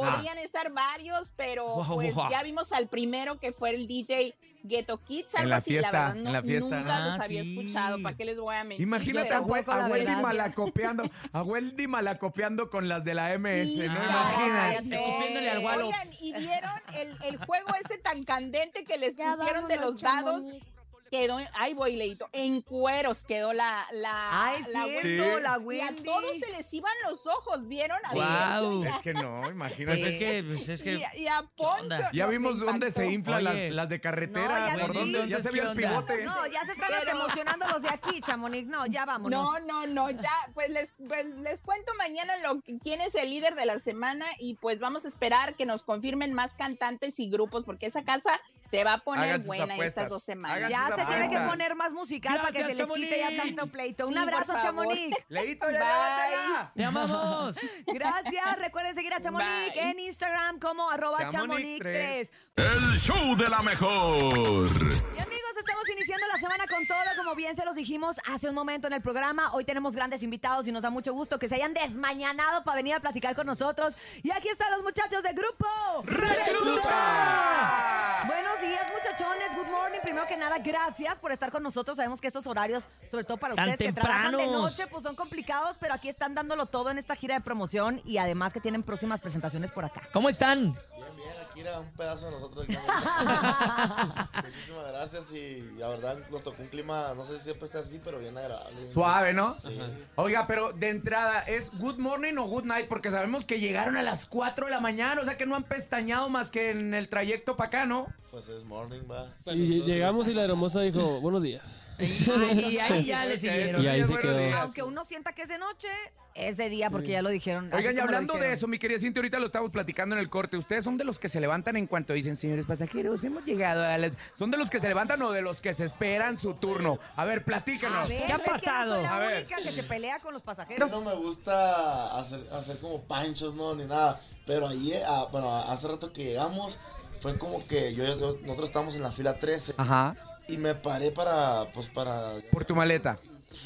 [SPEAKER 13] Podrían estar varios, pero pues ya vimos al primero que fue el DJ Ghetto Kids,
[SPEAKER 6] En
[SPEAKER 13] algo
[SPEAKER 6] la
[SPEAKER 13] así,
[SPEAKER 6] fiesta,
[SPEAKER 13] la verdad
[SPEAKER 6] en
[SPEAKER 13] no-
[SPEAKER 6] la fiesta.
[SPEAKER 13] nunca los
[SPEAKER 5] Ah,
[SPEAKER 13] había
[SPEAKER 5] sí.
[SPEAKER 13] escuchado, ¿para qué les voy a mentir?
[SPEAKER 6] Imagínate a, a
[SPEAKER 7] la
[SPEAKER 6] Wendy
[SPEAKER 7] verdad.
[SPEAKER 6] malacopiando, a Wendy malacopiando con las de la MS,
[SPEAKER 13] Sí,
[SPEAKER 6] ¿no? Imagínate.
[SPEAKER 5] Escupiéndole al.
[SPEAKER 13] Oigan, ¿y vieron el, el juego ese tan candente que les
[SPEAKER 10] Ya
[SPEAKER 13] pusieron de los dados?
[SPEAKER 10] Chamonix.
[SPEAKER 13] Quedó, ay, voy, Leito, en cueros quedó la, la,
[SPEAKER 7] Ay,
[SPEAKER 13] la
[SPEAKER 7] cierto,
[SPEAKER 6] Sí.
[SPEAKER 7] la
[SPEAKER 13] Y a
[SPEAKER 7] Wendy.
[SPEAKER 13] todos se les iban los ojos, ¿vieron? Así.
[SPEAKER 5] Guau.
[SPEAKER 6] Es que no, imagínate.
[SPEAKER 5] Pues es que, pues es que.
[SPEAKER 13] Y, a- y a Poncho.
[SPEAKER 6] ya
[SPEAKER 13] no,
[SPEAKER 6] vimos dónde se inflan las, las de
[SPEAKER 7] No,
[SPEAKER 6] carretera,
[SPEAKER 7] ya
[SPEAKER 6] por dónde, ya se ve
[SPEAKER 5] ¿qué
[SPEAKER 6] el pivote.
[SPEAKER 7] No, ya se están
[SPEAKER 13] Pero-
[SPEAKER 7] emocionando los de aquí, Chamonix. No, ya vámonos.
[SPEAKER 13] No, no, no, ya, pues les, pues les cuento mañana lo, que- quién es el líder de la semana y pues vamos a esperar que nos confirmen más cantantes y grupos porque esa casa se va a poner
[SPEAKER 6] Hagan sus
[SPEAKER 13] buena estas dos semanas.
[SPEAKER 6] Hagan
[SPEAKER 7] Ya se tiene que poner más musical para que se
[SPEAKER 5] Gracias,
[SPEAKER 7] les quite ya
[SPEAKER 5] Chamonix.
[SPEAKER 7] tanto pleito. Un
[SPEAKER 13] por
[SPEAKER 7] abrazo,
[SPEAKER 13] favor.
[SPEAKER 7] Chamonix.
[SPEAKER 6] Leito, ya
[SPEAKER 13] Bye.
[SPEAKER 6] llévatela.
[SPEAKER 5] ¡Te amamos!
[SPEAKER 7] Gracias. Recuerden seguir a Chamonix
[SPEAKER 13] Bye.
[SPEAKER 7] en Instagram como arroba
[SPEAKER 6] Chamonix
[SPEAKER 7] Chamonix3.
[SPEAKER 2] El show de la mejor.
[SPEAKER 7] Y amigos, estamos iniciando la semana con todo, como bien se los dijimos hace un momento en el programa. Hoy tenemos grandes invitados y nos da mucho gusto que se hayan desmañanado para venir a platicar con nosotros. Y aquí están los muchachos del grupo
[SPEAKER 6] ¡Recluta!
[SPEAKER 7] Buenos días, muchachones. Good morning. Primero que nada, gracias por estar con nosotros. Sabemos que estos horarios, sobre todo para
[SPEAKER 5] Tan
[SPEAKER 7] ustedes que trabajan de noche, pues son complicados, pero aquí están dándolo todo en esta gira de promoción y además que tienen próximas presentaciones por acá.
[SPEAKER 5] ¿Cómo están?
[SPEAKER 15] Bien, bien, aquí era un pedazo de nosotros. Muchísimas gracias y la verdad nos tocó un clima, no sé si siempre está así, pero bien agradable.
[SPEAKER 6] Suave, ¿no?
[SPEAKER 15] Sí.
[SPEAKER 6] Oiga, pero de entrada, ¿es good morning o good night? Porque sabemos que llegaron a las 4 de la mañana, o sea que no han pestañado más que en el trayecto para acá, ¿no?
[SPEAKER 15] Pues es morning, va.
[SPEAKER 16] Y llegamos y la hermosa dijo, buenos días.
[SPEAKER 5] Y ahí ya le siguieron.
[SPEAKER 16] Y ahí se quedó.
[SPEAKER 7] Aunque uno sienta que es de noche, es de día porque ya lo dijeron.
[SPEAKER 6] Oigan, y hablando de eso, mi querida Cintia, ahorita lo estamos platicando en el corte. ¿Ustedes son de los que se levantan en cuanto dicen, señores pasajeros, hemos llegado a las... ¿Son de los que se levantan o de los que se esperan su turno? A ver, platícanos.
[SPEAKER 7] A ver,
[SPEAKER 5] ¿Qué ha pasado?
[SPEAKER 7] la
[SPEAKER 6] A ver.
[SPEAKER 7] única que se pelea con los pasajeros.
[SPEAKER 15] no me gusta hacer, hacer como panchos, no, ni nada. Pero ahí, ah, bueno, hace rato que llegamos, fue como que yo, yo- nosotros estábamos en la fila 13
[SPEAKER 6] Ajá.
[SPEAKER 15] y me paré para, pues para...
[SPEAKER 6] Por tu maleta.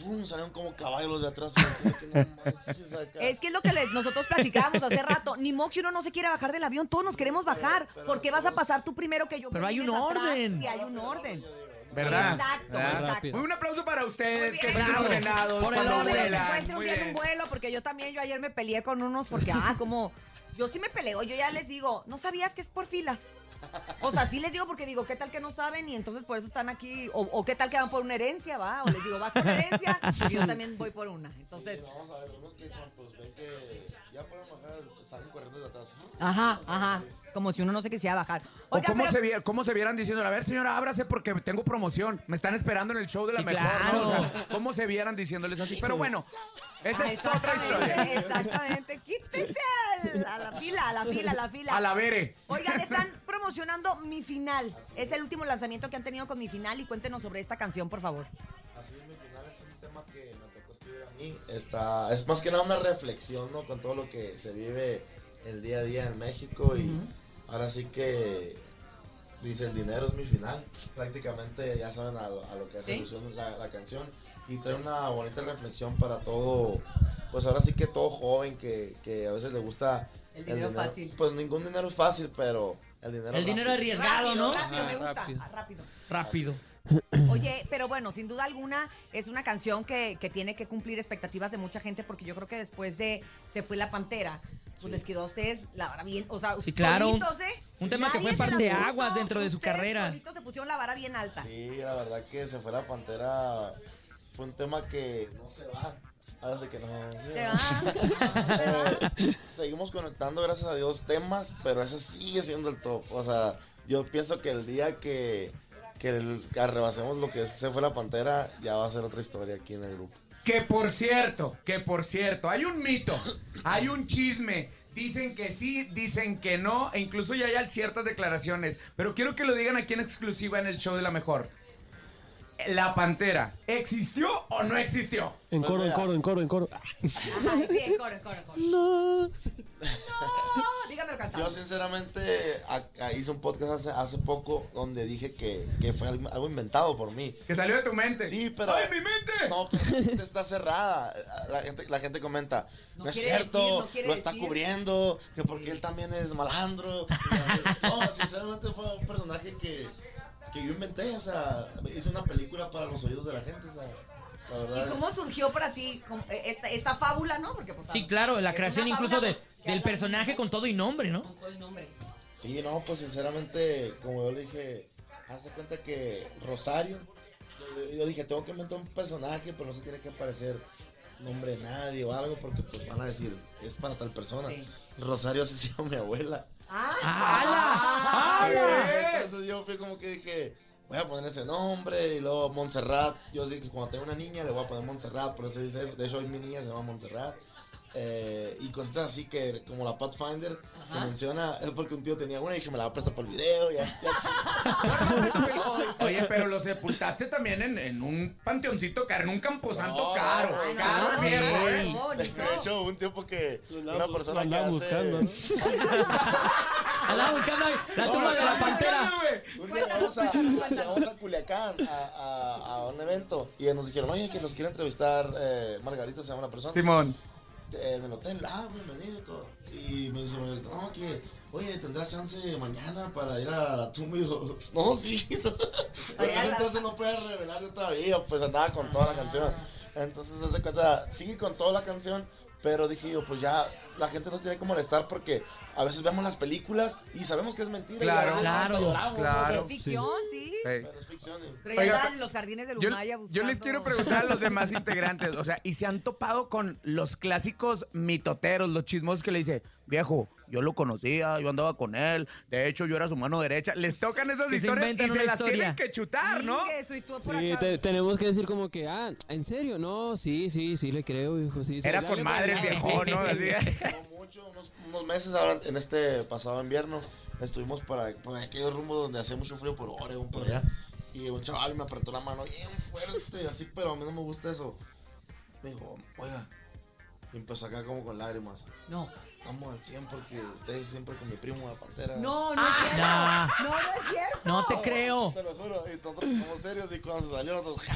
[SPEAKER 15] ¡Fum! Salieron como caballos de atrás. y yo como que no manches acá.
[SPEAKER 7] Es que es lo que les- nosotros platicábamos hace rato. Ni modo que uno no se quiera bajar del avión, todos nos queremos bajar. ¿Por qué vas a pasar tú primero que yo?
[SPEAKER 5] Pero hay un orden.
[SPEAKER 7] Sí, hay un orden.
[SPEAKER 6] ¿Verdad?
[SPEAKER 7] Exacto,
[SPEAKER 6] ¿Verdad?
[SPEAKER 7] exacto.
[SPEAKER 6] Un aplauso para ustedes, que
[SPEAKER 5] Bravo.
[SPEAKER 6] ordenados
[SPEAKER 5] Por el orden.
[SPEAKER 7] Un
[SPEAKER 6] Muy
[SPEAKER 7] día en un
[SPEAKER 6] bien.
[SPEAKER 7] vuelo, porque yo también, yo ayer me peleé con unos porque, ah, como, yo sí me peleo, yo ya les digo, ¿no sabías que es por filas? O sea, sí les digo porque digo, ¿qué tal que no saben? Y entonces por eso están aquí, o, o qué tal que van por una herencia, ¿va? O les digo, vas por herencia, y yo también voy por una. Entonces,
[SPEAKER 15] Sí, vamos a ver, unos que cuantos ven que ya pueden salen corriendo de atrás.
[SPEAKER 7] Ajá, ajá. Como si uno no se quisiera bajar.
[SPEAKER 6] O
[SPEAKER 7] Oiga,
[SPEAKER 6] cómo,
[SPEAKER 7] pero-
[SPEAKER 6] se vier- cómo se vieran diciendo, a ver, señora, ábrase porque tengo promoción. Me están esperando en el show de la
[SPEAKER 5] Sí,
[SPEAKER 6] mejor, ¿no?
[SPEAKER 5] claro.
[SPEAKER 6] O sea, cómo se vieran diciéndoles así. Pero bueno, esa es otra historia.
[SPEAKER 7] Exactamente. Quítese al- a la fila, a la fila, a la fila.
[SPEAKER 6] A la vere.
[SPEAKER 7] Oigan, están promocionando Mi Final. Es el último lanzamiento que han tenido con Mi Final y cuéntenos sobre esta canción, por favor.
[SPEAKER 15] Así mi final es un tema que me Está, es más que nada una reflexión, ¿no? Con todo lo que se vive el día a día en México y ahora sí que dice el dinero es mi final. Prácticamente ya saben a, lo- a lo que hace
[SPEAKER 17] Sí.
[SPEAKER 15] alusión la, la canción y trae una bonita reflexión para todo, pues ahora sí que todo joven que, que a veces le gusta
[SPEAKER 7] El dinero fácil.
[SPEAKER 15] Pues ningún dinero es fácil, pero el dinero
[SPEAKER 5] El dinero
[SPEAKER 15] rápido.
[SPEAKER 5] arriesgado, ¿no?
[SPEAKER 7] Rápido, me gusta.
[SPEAKER 5] Rápido.
[SPEAKER 7] Ah, rápido. Oye, pero bueno, sin duda alguna es una canción que, que tiene que cumplir expectativas de mucha gente porque yo creo que después de Se fue la Pantera, pues les quedó a ustedes la vara bien, o sea,
[SPEAKER 5] Sí, claro, un-
[SPEAKER 7] solitos, ¿eh?
[SPEAKER 5] un tema que fue
[SPEAKER 7] la
[SPEAKER 5] parteaguas
[SPEAKER 7] puso,
[SPEAKER 5] dentro de su carrera.
[SPEAKER 7] solitos se pusieron la vara bien alta.
[SPEAKER 15] Sí, la verdad que se fue la pantera. Fue un tema que no se va. Ahora sí que no. sí,
[SPEAKER 7] Se
[SPEAKER 15] no. Eh, seguimos conectando, gracias a Dios, temas, pero ese sigue siendo el top. O sea, yo pienso que el día que, que el- arrebasemos lo que se fue la pantera, ya va a ser otra historia aquí en el grupo.
[SPEAKER 6] Que por cierto, que por cierto, hay un mito, hay un chisme. Dicen que sí, dicen que no, e incluso ya hay ciertas declaraciones. Pero quiero que lo digan aquí en exclusiva en el show de la mejor. La pantera, ¿existió o no existió?
[SPEAKER 16] En coro, en coro, en coro, en coro.
[SPEAKER 7] Ajá, sí, corre, corre, corre.
[SPEAKER 16] No.
[SPEAKER 15] Yo sinceramente a- a- hice un podcast hace, hace poco donde dije que, que fue algo, algo inventado por mí.
[SPEAKER 6] Que salió de tu mente.
[SPEAKER 15] Sí, pero...
[SPEAKER 6] ¡Ay, mi mente!
[SPEAKER 15] No, pero está cerrada. La gente, la gente comenta, no, es cierto,
[SPEAKER 7] decir, no quiere
[SPEAKER 15] lo está
[SPEAKER 7] decir".
[SPEAKER 15] cubriendo, que porque él también es malandro. No, sinceramente fue un personaje que, que yo inventé, o sea, hice una película para los oídos de la gente, o sea, la verdad.
[SPEAKER 7] ¿Y cómo surgió para ti eh, esta, esta fábula, no? Porque pues
[SPEAKER 5] Sí, claro, la creación incluso
[SPEAKER 7] fábula
[SPEAKER 5] de, del personaje con todo y nombre, ¿no?
[SPEAKER 7] con todo el nombre.
[SPEAKER 15] Sí, no, pues sinceramente, como yo le dije, hace cuenta que Rosario, yo, yo dije, tengo que inventar un personaje, pero no se tiene que parecer nombre de nadie o algo, porque pues van a decir, es para tal persona. Rosario se llama mi abuela.
[SPEAKER 7] ¡Ah!
[SPEAKER 15] Entonces yo fui como que dije, voy a poner ese nombre y luego Montserrat. Yo dije, cuando tengo una niña le voy a poner Montserrat, por eso dice eso. De hecho, hoy mi niña se llama Montserrat. Eh, y cositas así que, como la Pathfinder, que menciona, es porque un tío tenía una y dije, me la va a prestar por el video. Ya, ya,
[SPEAKER 6] Oye, pero lo sepultaste también en, en un panteoncito caro, en un camposanto
[SPEAKER 15] No,
[SPEAKER 6] caro.
[SPEAKER 15] no, no,
[SPEAKER 6] caro,
[SPEAKER 15] no,
[SPEAKER 6] viejo,
[SPEAKER 15] no,
[SPEAKER 6] ¿eh?
[SPEAKER 15] no, De hecho, un tiempo que una persona
[SPEAKER 16] lo
[SPEAKER 15] que
[SPEAKER 16] andaba
[SPEAKER 15] hace...
[SPEAKER 16] buscando,
[SPEAKER 5] Andaba buscando la
[SPEAKER 15] No,
[SPEAKER 5] tumba de la pantera.
[SPEAKER 15] Un día llegamos a, llegamos a Culiacán a, a- a un evento y nos dijeron, oye, que nos quiere entrevistar eh, Margarito, se llama una persona.
[SPEAKER 6] Simón.
[SPEAKER 15] Eh, en el hotel, ah, bienvenido y todo. Y me dice no, que, oye, ¿tendrás chance mañana para ir a la tumba? Y yo, no, sí. Pero en entonces no puedes revelar yo todavía, pues andaba con toda la canción. Entonces, se hace cuenta, sigue con toda la canción, pero dije yo, pues ya la gente nos tiene que molestar porque a veces vemos las películas y sabemos que es mentira. y a
[SPEAKER 6] Claro,
[SPEAKER 15] veces
[SPEAKER 6] claro,
[SPEAKER 15] lloramos, ¿no?
[SPEAKER 6] claro.
[SPEAKER 7] Es ficción, sí.
[SPEAKER 15] Pero es ficción.
[SPEAKER 6] Oiga,
[SPEAKER 7] los jardines de
[SPEAKER 6] Yo,
[SPEAKER 7] Lumaya
[SPEAKER 6] yo
[SPEAKER 7] buscando.
[SPEAKER 6] les quiero preguntar a los demás integrantes, o sea, ¿y se han topado con los clásicos mitoteros, los chismosos que le dice, viejo, yo lo conocía, yo andaba con él, de hecho yo era su mano derecha? Les tocan esas
[SPEAKER 5] Que se
[SPEAKER 6] historias y
[SPEAKER 5] inventan
[SPEAKER 6] se las
[SPEAKER 5] historia.
[SPEAKER 6] tienen que chutar, ¿no?
[SPEAKER 7] Por
[SPEAKER 16] Sí, te- tenemos que decir como que, ah, ¿en serio? No, sí, sí, sí le creo, hijo, sí. sí,
[SPEAKER 6] Era
[SPEAKER 16] pues,
[SPEAKER 6] madres, viejo, ¿no? Así.
[SPEAKER 15] Mucho, unos, unos meses ahora, en este pasado invierno, estuvimos para, por aquellos rumbos donde hacía mucho frío por Oregon, por allá. Y un chaval me apretó la mano bien fuerte, así, pero a mí no me gusta eso. Me dijo, oiga, y empezó acá como con lágrimas.
[SPEAKER 7] No.
[SPEAKER 15] Estamos al 100 porque ustedes siempre con mi primo la pantera.
[SPEAKER 7] No, no es cierto.
[SPEAKER 5] Nah.
[SPEAKER 7] No, no es cierto.
[SPEAKER 5] No te creo.
[SPEAKER 15] Te lo juro, y nosotros como serios y cuando se salió nosotros...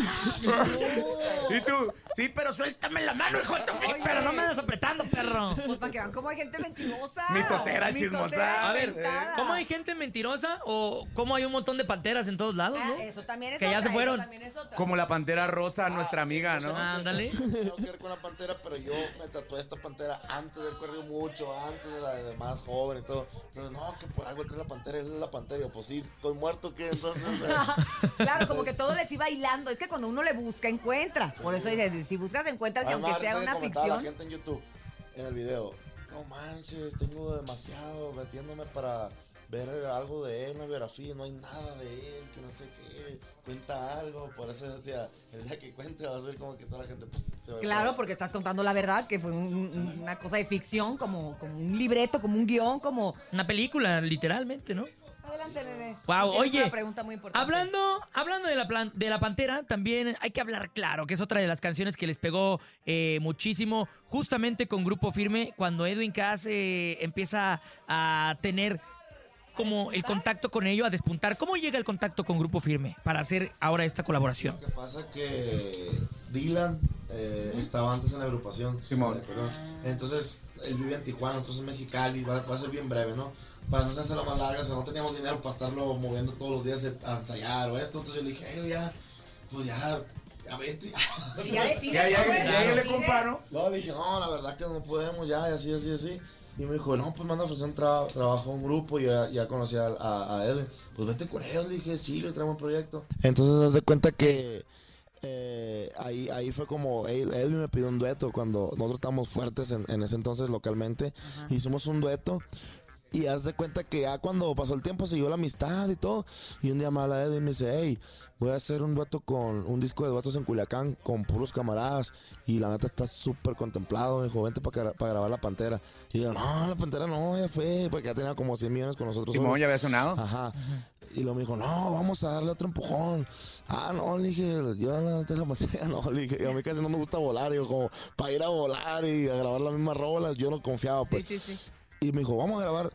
[SPEAKER 6] Y tú, sí, pero suéltame la mano, hijo de
[SPEAKER 5] pero no me andas apretando, perro.
[SPEAKER 7] Pues para que vean cómo hay gente mentirosa.
[SPEAKER 6] Mitotera,
[SPEAKER 7] Mitotera
[SPEAKER 6] chismosa.
[SPEAKER 5] A ver,
[SPEAKER 7] inventada.
[SPEAKER 5] ¿cómo hay gente mentirosa o cómo hay un montón de panteras en todos lados,
[SPEAKER 7] Ah,
[SPEAKER 5] no?
[SPEAKER 7] eso también es
[SPEAKER 5] Que ya
[SPEAKER 7] otra,
[SPEAKER 5] se fueron.
[SPEAKER 7] es otra.
[SPEAKER 6] Como la pantera rosa, nuestra amiga, ¿no?
[SPEAKER 5] Ándale.
[SPEAKER 15] Tengo que ver con la pantera, pero yo me tatué esta pantera antes del corrido mucho, antes la de más joven y todo. Entonces, no, que por algo trae la pantera, él es la pantera. Y yo, pues sí, estoy muerto, ¿qué? Entonces,
[SPEAKER 7] Claro, como que todo les iba hilando. Es que cuando uno le busca, encuentra. Por eso dice, si buscas, encuentras, que aunque sea una
[SPEAKER 15] comentaba la
[SPEAKER 7] ficción.
[SPEAKER 15] gente en YouTube, en el video. no manches, tengo demasiado metiéndome para ver algo de él, una biografía, no hay nada de él, que no sé qué, cuenta algo, por eso decía, el día que cuente va a ser como que toda la gente pum, se va a
[SPEAKER 7] Claro, porque estás contando la verdad, que fue un- una cosa de ficción, como, como un libreto, como un guion, como...
[SPEAKER 5] Una película, literalmente, ¿no?
[SPEAKER 7] Adelante, bebé.
[SPEAKER 5] Wow, oye,
[SPEAKER 7] una pregunta muy importante.
[SPEAKER 5] Hablando, hablando de, la plan- de la Pantera, también hay que hablar claro, que es otra de las canciones que les pegó eh, muchísimo, justamente con Grupo Firme, cuando Edwin Cass eh, empieza a tener como el contacto con ello, a despuntar. ¿Cómo llega el contacto con Grupo Firme para hacer ahora esta colaboración?
[SPEAKER 15] Lo que pasa que Dylan eh, estaba antes en la agrupación.
[SPEAKER 6] Simón.
[SPEAKER 15] eh, perdón. Entonces, él vive en Tijuana, nosotros en Mexicali, va, va a ser bien breve, ¿no? Para no hacerla más larga, o sea, no teníamos dinero para estarlo moviendo todos los días a ensayar o esto. Entonces yo le dije, "Ey, ya, pues ya, ya vete.
[SPEAKER 7] Ya decide,
[SPEAKER 15] ya, ya, ya,
[SPEAKER 7] ya
[SPEAKER 15] ya le compraron. No, le dije, no, la verdad que no podemos ya, y así, así, así. Y me dijo, no, pues me han ofrecido un tra- trabajo a un grupo, y ya, ya conocí a, a, a Edwin. Pues vete con ellos, le dije, sí, le traemos un proyecto. Entonces, haz de cuenta que eh, ahí, ahí fue como, Ed- Edwin me pidió un dueto cuando nosotros estábamos fuertes en, en ese entonces localmente. Hicimos un dueto. Y haz de cuenta que ya cuando pasó el tiempo siguió la amistad y todo. Y un día me habla Edwin y me dice, hey, voy a hacer un dueto con un disco de duetos en Culiacán con puros camaradas. Y la neta está súper contemplado. Me dijo, vente para grabar la pantera. Y yo, no, la pantera no, ya fue. Porque ya tenía como 100 millones con nosotros.
[SPEAKER 6] Simón, ya había sonado.
[SPEAKER 15] Ajá. Y luego me dijo, no, vamos a darle otro empujón. Ah, no, le dije, yo la neta la pantera, no, le dije, a mí casi no me gusta volar. Y yo, como, para ir a volar y a grabar la misma rola, yo no confiaba, pues.
[SPEAKER 7] Sí, sí, sí.
[SPEAKER 15] Y me dijo, vamos a grabar.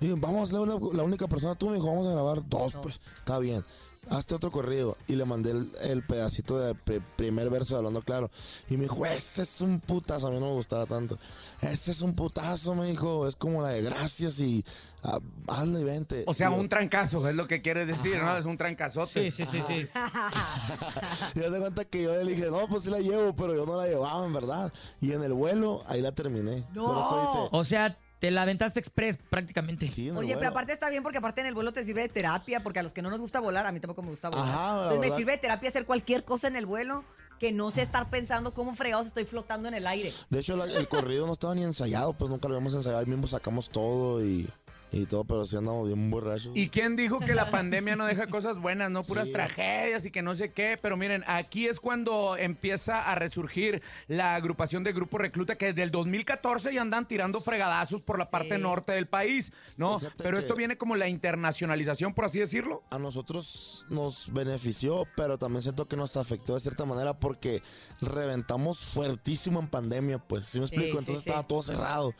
[SPEAKER 15] Y yo, vamos, la, la única persona tú me dijo, vamos a grabar dos, pues. Está bien. Hazte otro corrido. Y le mandé el, el pedacito de pri- primer verso de Hablando Claro. Y me dijo, ese es un putazo. A mí no me gustaba tanto. Ese es un putazo, me dijo. Es como la de gracias y ah, hazle y vente.
[SPEAKER 6] O sea,
[SPEAKER 15] Y yo,
[SPEAKER 6] un trancazo, es lo que quieres decir,
[SPEAKER 15] Ajá.
[SPEAKER 6] ¿no? Es un trancazote.
[SPEAKER 5] Sí, sí, sí, sí.
[SPEAKER 15] Y haz de cuenta que yo le dije, no, pues sí la llevo, pero yo no la llevaba, en verdad. Y en el vuelo, ahí la terminé. Por eso dice,
[SPEAKER 5] O sea, te la aventaste express prácticamente.
[SPEAKER 15] Sí,
[SPEAKER 7] Oye, pero aparte está bien porque aparte en el vuelo te sirve de terapia, porque a los que no nos gusta volar, a mí tampoco me gusta volar.
[SPEAKER 15] Ajá, la
[SPEAKER 7] Entonces me sirve de terapia hacer cualquier cosa en el vuelo que no sé estar pensando cómo fregados estoy flotando en el aire.
[SPEAKER 15] De hecho, la- el corrido no estaba ni ensayado, pues nunca lo habíamos ensayado. Ahí mismo sacamos todo y, y todo, pero sí andamos bien borrachos.
[SPEAKER 6] ¿Y quién dijo que la pandemia no deja cosas buenas, no puras
[SPEAKER 15] Sí.
[SPEAKER 6] tragedias y que no sé qué? Pero miren, aquí es cuando empieza a resurgir la agrupación de Grupo Recluta, que desde el 2014 ya andan tirando fregadazos por la parte
[SPEAKER 7] Sí.
[SPEAKER 6] norte del país, ¿no?
[SPEAKER 15] Fíjate
[SPEAKER 6] Pero esto viene como la internacionalización, por así decirlo.
[SPEAKER 15] A nosotros nos benefició, pero también siento que nos afectó de cierta manera porque reventamos fuertísimo en pandemia, pues, ¿sí me explico?
[SPEAKER 7] sí,
[SPEAKER 15] Entonces
[SPEAKER 7] sí.
[SPEAKER 15] estaba todo cerrado.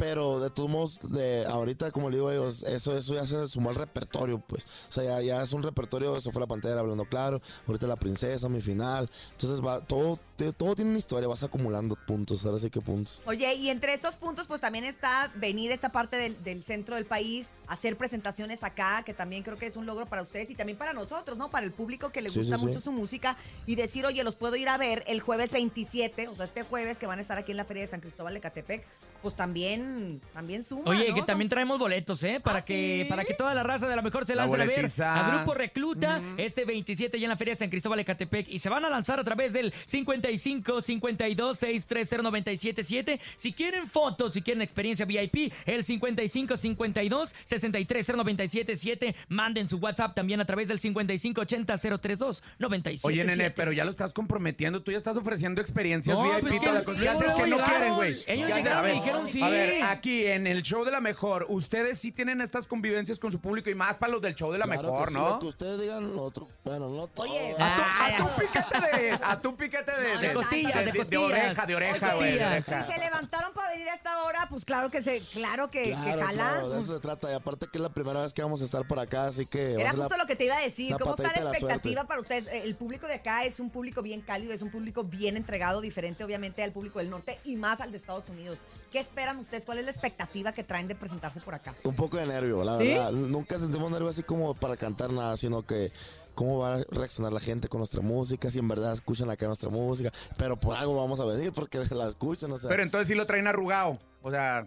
[SPEAKER 15] Pero de todos modos, de ahorita, como le digo ellos, eso, eso ya se sumó al repertorio, pues. O sea, ya, ya es un repertorio, eso fue la pantera hablando claro, ahorita la princesa, mi final. Entonces va, todo, te- todo tiene una historia, vas acumulando puntos, ahora sí que puntos.
[SPEAKER 7] Oye, y entre estos puntos, pues también está venir esta parte del, del centro del país, hacer presentaciones acá, que también creo que es un logro para ustedes y también para nosotros, ¿no? Para el público que le
[SPEAKER 15] Sí,
[SPEAKER 7] gusta
[SPEAKER 15] sí,
[SPEAKER 7] mucho
[SPEAKER 15] sí.
[SPEAKER 7] su música y decir, oye, los puedo ir a ver el jueves 27, o sea, este jueves que van a estar aquí en la Feria de San Cristóbal de Catepec, pues también, también suma,
[SPEAKER 5] Oye,
[SPEAKER 7] ¿no?
[SPEAKER 5] que también traemos boletos, ¿eh? Para
[SPEAKER 7] ¿Ah,
[SPEAKER 5] que
[SPEAKER 7] sí?
[SPEAKER 5] para que toda la raza de la mejor se
[SPEAKER 6] La
[SPEAKER 5] lance a ver a Grupo Recluta este 27 ya en la Feria de San Cristóbal de Catepec y se van a lanzar a través del 55 52 630 977. Si quieren fotos, si quieren experiencia VIP, el 55 52 630 977, manden su WhatsApp también a través del 55 80 032 97.
[SPEAKER 6] Oye, nene, pero ya lo estás comprometiendo, tú ya estás ofreciendo experiencias
[SPEAKER 5] No,
[SPEAKER 6] VIP
[SPEAKER 5] pues
[SPEAKER 6] toda la
[SPEAKER 5] que
[SPEAKER 6] cosa.
[SPEAKER 5] sí,
[SPEAKER 6] ¿Qué haces que no quieren, güey?
[SPEAKER 5] Ellos
[SPEAKER 6] Ya
[SPEAKER 5] llegaron
[SPEAKER 6] a ver,
[SPEAKER 5] y dijeron sí.
[SPEAKER 6] A ver, aquí en el show de la mejor, ustedes sí tienen estas convivencias con su público y más para los del show de la
[SPEAKER 15] Claro
[SPEAKER 6] mejor,
[SPEAKER 15] que sí,
[SPEAKER 6] ¿no?
[SPEAKER 15] Lo que ustedes digan, lo otro, bueno, no todo.
[SPEAKER 7] Oye,
[SPEAKER 6] Haz tu, haz tu piquete de, haz tu piquete de,
[SPEAKER 5] de costillas, de
[SPEAKER 6] de,
[SPEAKER 5] costillas.
[SPEAKER 6] oreja, de oreja,
[SPEAKER 5] Oye,
[SPEAKER 6] güey, de oreja.
[SPEAKER 7] Si se levantaron para venir a esta hora, pues claro que se, claro que, que
[SPEAKER 15] Claro,
[SPEAKER 7] jala.
[SPEAKER 15] claro, de eso se trata. Y aparte que es la primera vez que vamos a estar por acá, así que...
[SPEAKER 7] Era
[SPEAKER 15] la-
[SPEAKER 7] justo lo que te iba a decir. ¿Cómo está la expectativa para ustedes? El público de acá es un público bien cálido, es un público bien entregado, diferente obviamente al público del norte y más al de Estados Unidos. ¿Qué esperan ustedes? ¿Cuál es la expectativa que traen de presentarse por acá?
[SPEAKER 15] Un poco de nervio, la
[SPEAKER 7] ¿Sí?
[SPEAKER 15] verdad. Nunca sentimos nervio así como para cantar nada, sino que cómo va a reaccionar la gente con nuestra música, si en verdad escuchan acá nuestra música. Pero por algo vamos a venir, porque la escuchan, o sea...
[SPEAKER 6] Pero entonces sí lo traen arrugado. O sea,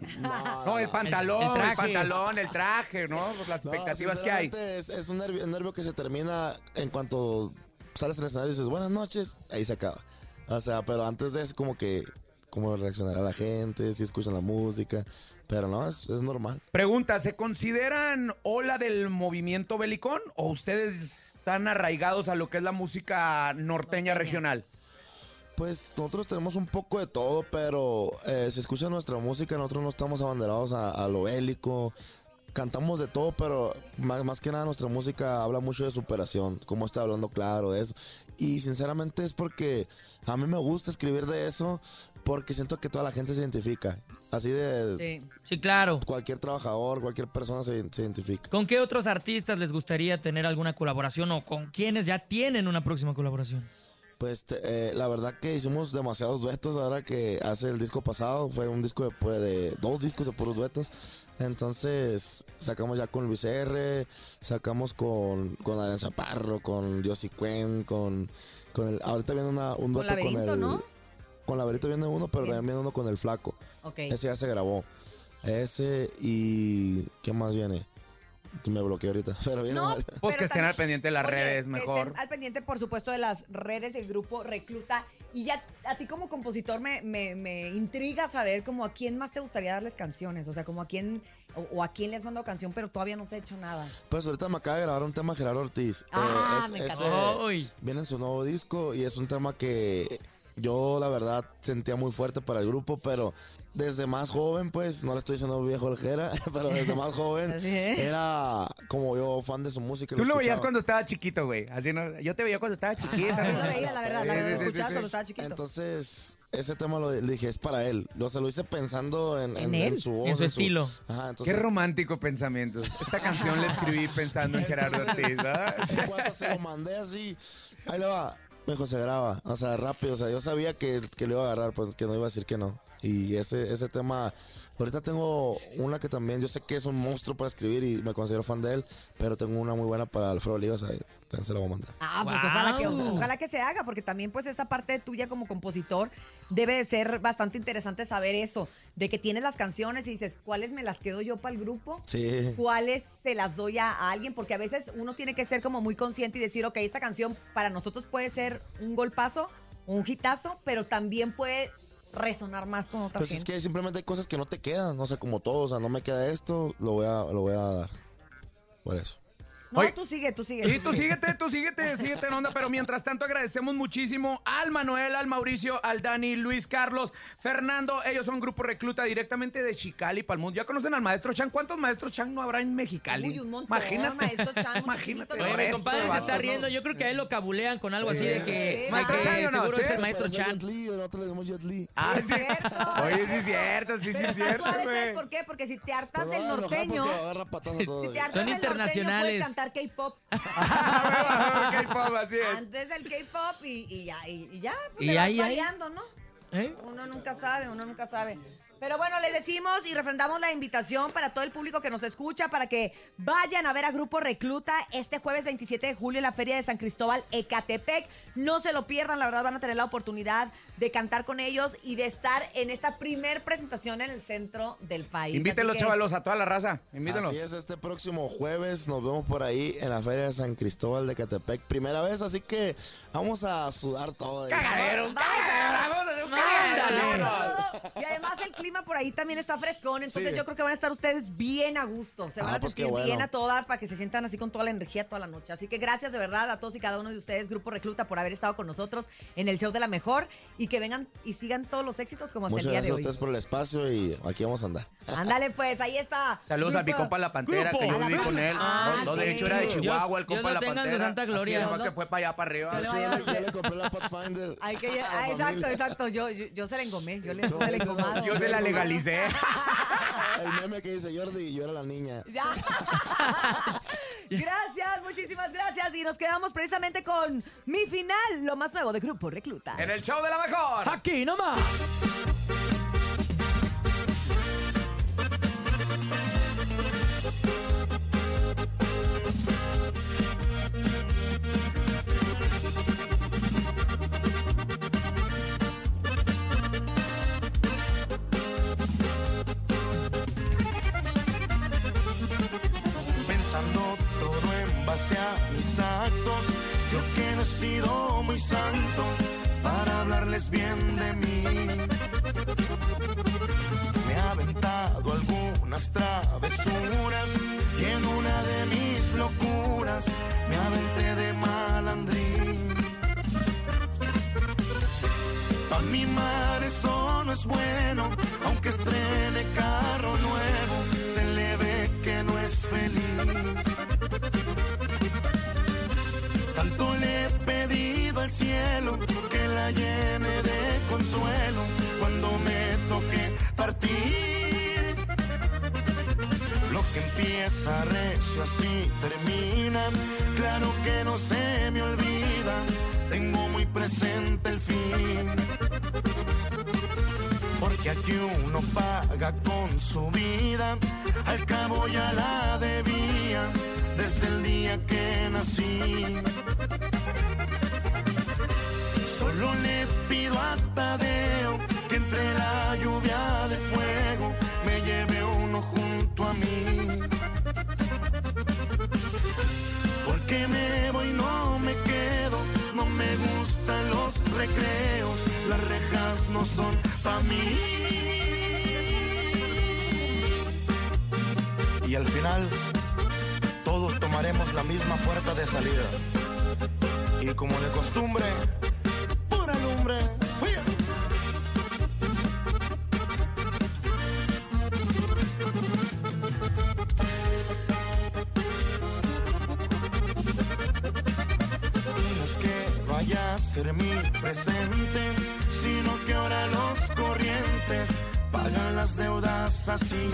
[SPEAKER 6] no, el pantalón,
[SPEAKER 5] El-
[SPEAKER 6] el,
[SPEAKER 5] el traje.
[SPEAKER 6] pantalón, el traje, ¿no? Pues las
[SPEAKER 15] No,
[SPEAKER 6] expectativas que hay.
[SPEAKER 15] Es, es un nervio, un nervio que se termina en cuanto sales al escenario y dices buenas noches, ahí se acaba. O sea, pero antes de eso como que cómo reaccionará la gente, si escuchan la música. Pero no, es, es normal.
[SPEAKER 6] Pregunta, ¿se consideran ola del movimiento belicón o ustedes están arraigados a lo que es la música norteña regional?
[SPEAKER 15] Pues nosotros tenemos un poco de todo, pero eh, si escuchan nuestra música, nosotros no estamos abanderados a, a lo bélico. Cantamos de todo, pero más, más que nada nuestra música habla mucho de superación, como está hablando claro de eso. Y sinceramente es porque a mí me gusta escribir de eso, porque siento que toda la gente se identifica. Así de...
[SPEAKER 5] Sí, sí, claro.
[SPEAKER 15] Cualquier trabajador, cualquier persona se, se identifica.
[SPEAKER 5] ¿Con qué otros artistas les gustaría tener alguna colaboración o con quienes ya tienen una próxima colaboración?
[SPEAKER 15] Pues te- eh, la verdad que hicimos demasiados duetos ahora que hace el disco pasado. Fue un disco de, pues, de dos discos de puros duetos. Entonces sacamos ya con Luis R, sacamos con, con Adrián Chaparro, con Dios y Cuen, con, con el, ahorita viene una, un dueto con
[SPEAKER 7] Laberinto,
[SPEAKER 15] el...
[SPEAKER 7] ¿no?
[SPEAKER 15] Con Laberinto viene uno, pero también viene uno con el Flaco.
[SPEAKER 7] Ok.
[SPEAKER 15] Ese ya se grabó. Ese y... ¿Qué más viene? Me bloqueé ahorita, pero viene
[SPEAKER 7] No.
[SPEAKER 6] Pues que estén
[SPEAKER 7] también-
[SPEAKER 6] al pendiente de las
[SPEAKER 7] Oye,
[SPEAKER 6] redes mejor.
[SPEAKER 7] estén al pendiente, por supuesto, de las redes del grupo Recluta. Y ya a ti como compositor me, me, me intriga saber como a quién más te gustaría darles canciones. O sea, como a quién o, o a quién les mando canción, pero todavía no se ha hecho nada.
[SPEAKER 15] Pues ahorita me acaba de grabar un tema Gerardo Ortiz.
[SPEAKER 7] Ah,
[SPEAKER 15] es-
[SPEAKER 7] me
[SPEAKER 15] viene en su nuevo disco y es un tema que yo la verdad sentía muy fuerte para el grupo, pero desde más joven, pues, no le estoy diciendo viejo oljera, pero desde más joven era como yo fan de su música.
[SPEAKER 6] Tú lo veías cuando estaba chiquito, güey. Así no, yo te veía cuando estaba
[SPEAKER 7] Yo lo veía, la verdad, la
[SPEAKER 15] Sí,
[SPEAKER 7] verdad, lo
[SPEAKER 15] sí, sí,
[SPEAKER 7] escuchaba
[SPEAKER 15] sí.
[SPEAKER 7] cuando estaba chiquito.
[SPEAKER 15] Entonces, ese tema lo le dije, es para él. O sea, lo hice pensando en,
[SPEAKER 6] ¿En
[SPEAKER 15] en- en
[SPEAKER 6] él?
[SPEAKER 15] su voz.
[SPEAKER 6] En su estilo.
[SPEAKER 15] Ajá, entonces.
[SPEAKER 6] Qué romántico pensamiento. Esta canción la escribí pensando en Gerardo Ortiz. ¿ah?
[SPEAKER 15] En cuanto se lo mandé así, ahí le va. Me dijo, se graba. O sea, rápido. O sea, yo sabía que, que le iba a agarrar, pues que no iba a decir que no. Y ese, ese tema. Ahorita tengo una que también, yo sé que es un monstruo para escribir y me considero fan de él, pero tengo una muy buena para Alfredo Olivas, ahí también se la voy a mandar.
[SPEAKER 7] Ah, pues ojalá que, ojalá que se haga, porque también pues esa parte tuya como compositor debe de ser bastante interesante saber eso, de que tienes las canciones y dices, ¿cuáles me las quedo yo para el grupo?
[SPEAKER 15] Sí.
[SPEAKER 7] ¿Cuáles se las doy a, a alguien? Porque a veces uno tiene que ser como muy consciente y decir, ok, esta canción para nosotros puede ser un golpazo, un hitazo, pero también puede resonar más con otra
[SPEAKER 15] Pues es
[SPEAKER 7] gente.
[SPEAKER 15] que simplemente hay cosas que no te quedan, no sé, como todo, o sea, no me queda esto, lo voy a, lo voy a dar. Por eso.
[SPEAKER 7] No,
[SPEAKER 6] Oye,
[SPEAKER 7] tú sigue, tú sigue.
[SPEAKER 6] Y tú síguete, tú síguete, síguete en onda, pero mientras tanto agradecemos muchísimo al Manuel, al Mauricio, al Dani, Luis Carlos, Fernando. Ellos son grupo recluta directamente de Chicali para el mundo. ¿Ya conocen al maestro Chan? ¿Cuántos maestros Chan no habrá en Mexicali?
[SPEAKER 7] Uy, un montón,
[SPEAKER 6] Imagínate.
[SPEAKER 7] maestro Chan,
[SPEAKER 6] Imagínate.
[SPEAKER 5] Oye, mi
[SPEAKER 6] resto
[SPEAKER 5] compadre se está riendo. Yo creo que a él lo cabulean con algo así de que. Maestro. Chan,
[SPEAKER 6] ¿Sí o no?
[SPEAKER 5] seguro
[SPEAKER 6] ¿Sí?
[SPEAKER 5] es el maestro Chan.
[SPEAKER 15] Jet Li, nosotros le decimos Jet Li.
[SPEAKER 6] Ah, sí. Oye, sí es cierto, sí, sí es cierto,
[SPEAKER 7] suave, ¿sabes
[SPEAKER 6] güey.
[SPEAKER 7] por qué? Porque si te hartas
[SPEAKER 15] Pues
[SPEAKER 7] del norteño, si te hartas del norteño,
[SPEAKER 5] internacionales.
[SPEAKER 7] puedes cantar K-pop.
[SPEAKER 6] K-pop, así es.
[SPEAKER 7] Antes del K-pop y, y ya, y, ya, pues
[SPEAKER 5] Y
[SPEAKER 7] te
[SPEAKER 5] ahí, ahí.
[SPEAKER 7] variando, ¿no?
[SPEAKER 5] ¿Eh?
[SPEAKER 7] Uno nunca sabe, uno nunca sabe. Pero bueno, les decimos y refrendamos la invitación para todo el público que nos escucha para que vayan a ver a Grupo Recluta este jueves 27 de julio en la Feria de San Cristóbal, Ecatepec. No se lo pierdan, la verdad van a tener la oportunidad de cantar con ellos y de estar en esta primer presentación en el centro del país.
[SPEAKER 6] Invítenlos,
[SPEAKER 7] que-
[SPEAKER 6] chavalos, a toda la raza. Invítenlos.
[SPEAKER 15] Así es, este próximo jueves nos vemos por ahí en la Feria de San Cristóbal de Catepec. Primera vez, así que vamos a sudar todo.
[SPEAKER 6] Cagadero, vamos a hacer un cagadero.
[SPEAKER 7] Y además el clima por ahí también está frescón, entonces
[SPEAKER 15] Sí.
[SPEAKER 7] yo creo que van a estar ustedes bien a gusto, se van
[SPEAKER 15] Ah,
[SPEAKER 7] a
[SPEAKER 15] pues qué
[SPEAKER 7] sentir
[SPEAKER 15] bueno.
[SPEAKER 7] bien a toda para que se sientan así con toda la energía toda la noche. Así que gracias de verdad a todos y cada uno de ustedes, Grupo Recluta, por haber estado con nosotros en el show de la mejor y que vengan y sigan todos los éxitos como hasta
[SPEAKER 15] Muchas
[SPEAKER 7] el día
[SPEAKER 15] gracias a
[SPEAKER 7] de
[SPEAKER 15] ustedes por el espacio y aquí vamos a andar.
[SPEAKER 7] Ándale pues, ahí está.
[SPEAKER 6] Saludos a mi
[SPEAKER 7] Grupo-
[SPEAKER 6] compa La Pantera,
[SPEAKER 5] Grupo.
[SPEAKER 6] que yo
[SPEAKER 5] la
[SPEAKER 6] viví con él.
[SPEAKER 7] Ah,
[SPEAKER 6] no, no, de
[SPEAKER 7] sí.
[SPEAKER 6] hecho era de Chihuahua, el
[SPEAKER 5] Dios
[SPEAKER 6] compa
[SPEAKER 5] lo
[SPEAKER 6] La
[SPEAKER 5] tenga en su
[SPEAKER 6] Pantera.
[SPEAKER 5] santa gloria.
[SPEAKER 6] Así, nomás que fue para allá, para arriba.
[SPEAKER 15] Sí, yo, le, yo le compré la Pathfinder.
[SPEAKER 7] Hay que,
[SPEAKER 15] a
[SPEAKER 7] ah,
[SPEAKER 15] la
[SPEAKER 7] exacto,
[SPEAKER 15] familia.
[SPEAKER 7] exacto. Yo, yo, yo se la engomé, yo le
[SPEAKER 15] Yo
[SPEAKER 7] puse el
[SPEAKER 15] hice-
[SPEAKER 7] engomado.
[SPEAKER 6] Yo se la legalicé.
[SPEAKER 15] El meme que dice Jordi yo era la niña.
[SPEAKER 7] Ya. gracias, muchísimas gracias. Y nos quedamos precisamente con mi final, lo más nuevo de Grupo Recluta.
[SPEAKER 6] En el show de la mejor.
[SPEAKER 5] Aquí nomás.
[SPEAKER 17] base a mis actos. Yo que no he sido muy santo para hablarles bien de mí. Me he aventado algunas travesuras y en una de mis locuras me aventé de malandrín. Pa' mi mar eso no es bueno cielo que la llene de consuelo cuando me toque partir. Lo que empieza recio así termina, claro que no se me olvida, tengo muy presente el fin. Porque aquí uno paga con su vida, al cabo ya la debía desde el día que nací. Solo le pido a Tadeo que entre la lluvia de fuego me lleve uno junto a mí. Porque me voy, no me quedo, no me gustan los recreos, las rejas no son pa' mí. Y al final, todos tomaremos la misma puerta de salida. Y como de costumbre, que vaya a ser mi presente, sino que ahora los corrientes pagan las deudas así.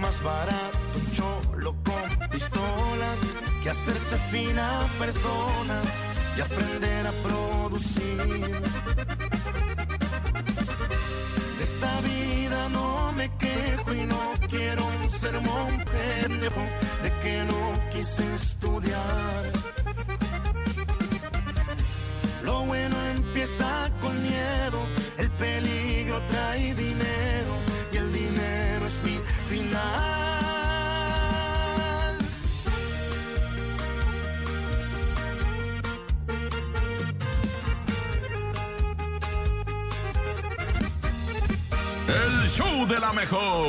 [SPEAKER 17] Más barato un cholo con pistola que hacerse fina persona y aprender a producir. De esta vida no me quejo y no quiero un sermón pendejo de que no quise estudiar. Lo bueno empieza con miedo, el peligro trae dinero y el dinero es mi final.
[SPEAKER 2] De la mejor.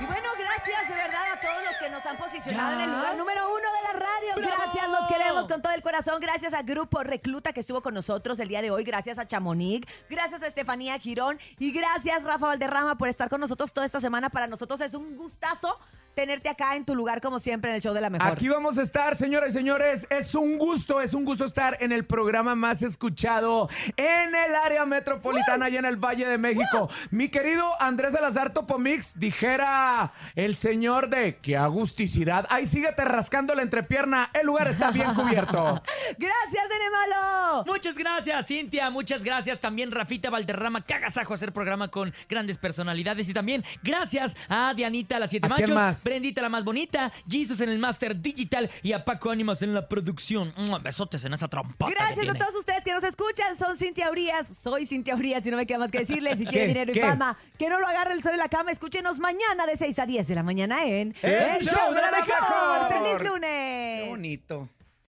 [SPEAKER 7] Y bueno, gracias de verdad a todos los que nos han posicionado
[SPEAKER 5] ¿Ya?
[SPEAKER 7] en el lugar número uno de la radio. Gracias, los queremos con todo el corazón. Gracias a Grupo Recluta que estuvo con nosotros el día de hoy. Gracias a Chamonix. Gracias a Estefanía Girón. Y gracias, Rafa Valderrama, por estar con nosotros toda esta semana. Para nosotros es un gustazo tenerte acá en tu lugar, como siempre, en el show de la mejor.
[SPEAKER 6] Aquí vamos a estar, señoras y señores. Es un gusto, es un gusto estar en el programa más escuchado en el área metropolitana y en el Valle de México. Mi querido Andrés Salazar Topomix, dijera el señor de qué agusticidad. Ahí síguete rascando la entrepierna. El lugar está bien cubierto.
[SPEAKER 7] Gracias, Nene Malo.
[SPEAKER 5] Muchas gracias, Cintia. Muchas gracias también, Rafita Valderrama. Que agasajo hacer programa con grandes personalidades. Y también gracias a Dianita, las siete
[SPEAKER 6] ¿A quién
[SPEAKER 5] machos.
[SPEAKER 6] más?
[SPEAKER 5] Brendita, la más bonita. Jesus en el Master Digital. Y a Paco Ánimas en la producción. Besotes en esa trompota. que
[SPEAKER 7] Gracias a todos ustedes que nos escuchan. Son Cintia Urias. Soy Cintia Urias y no me queda más que decirles. Si quieren
[SPEAKER 6] ¿Qué?
[SPEAKER 7] dinero y
[SPEAKER 6] ¿Qué?
[SPEAKER 7] fama, que no lo agarre el sol en la cama. Escúchenos mañana de 6 a 10 de la mañana en
[SPEAKER 6] El Show de la Mejor.
[SPEAKER 7] ¡Feliz
[SPEAKER 6] Qué
[SPEAKER 7] lunes!
[SPEAKER 6] bonito.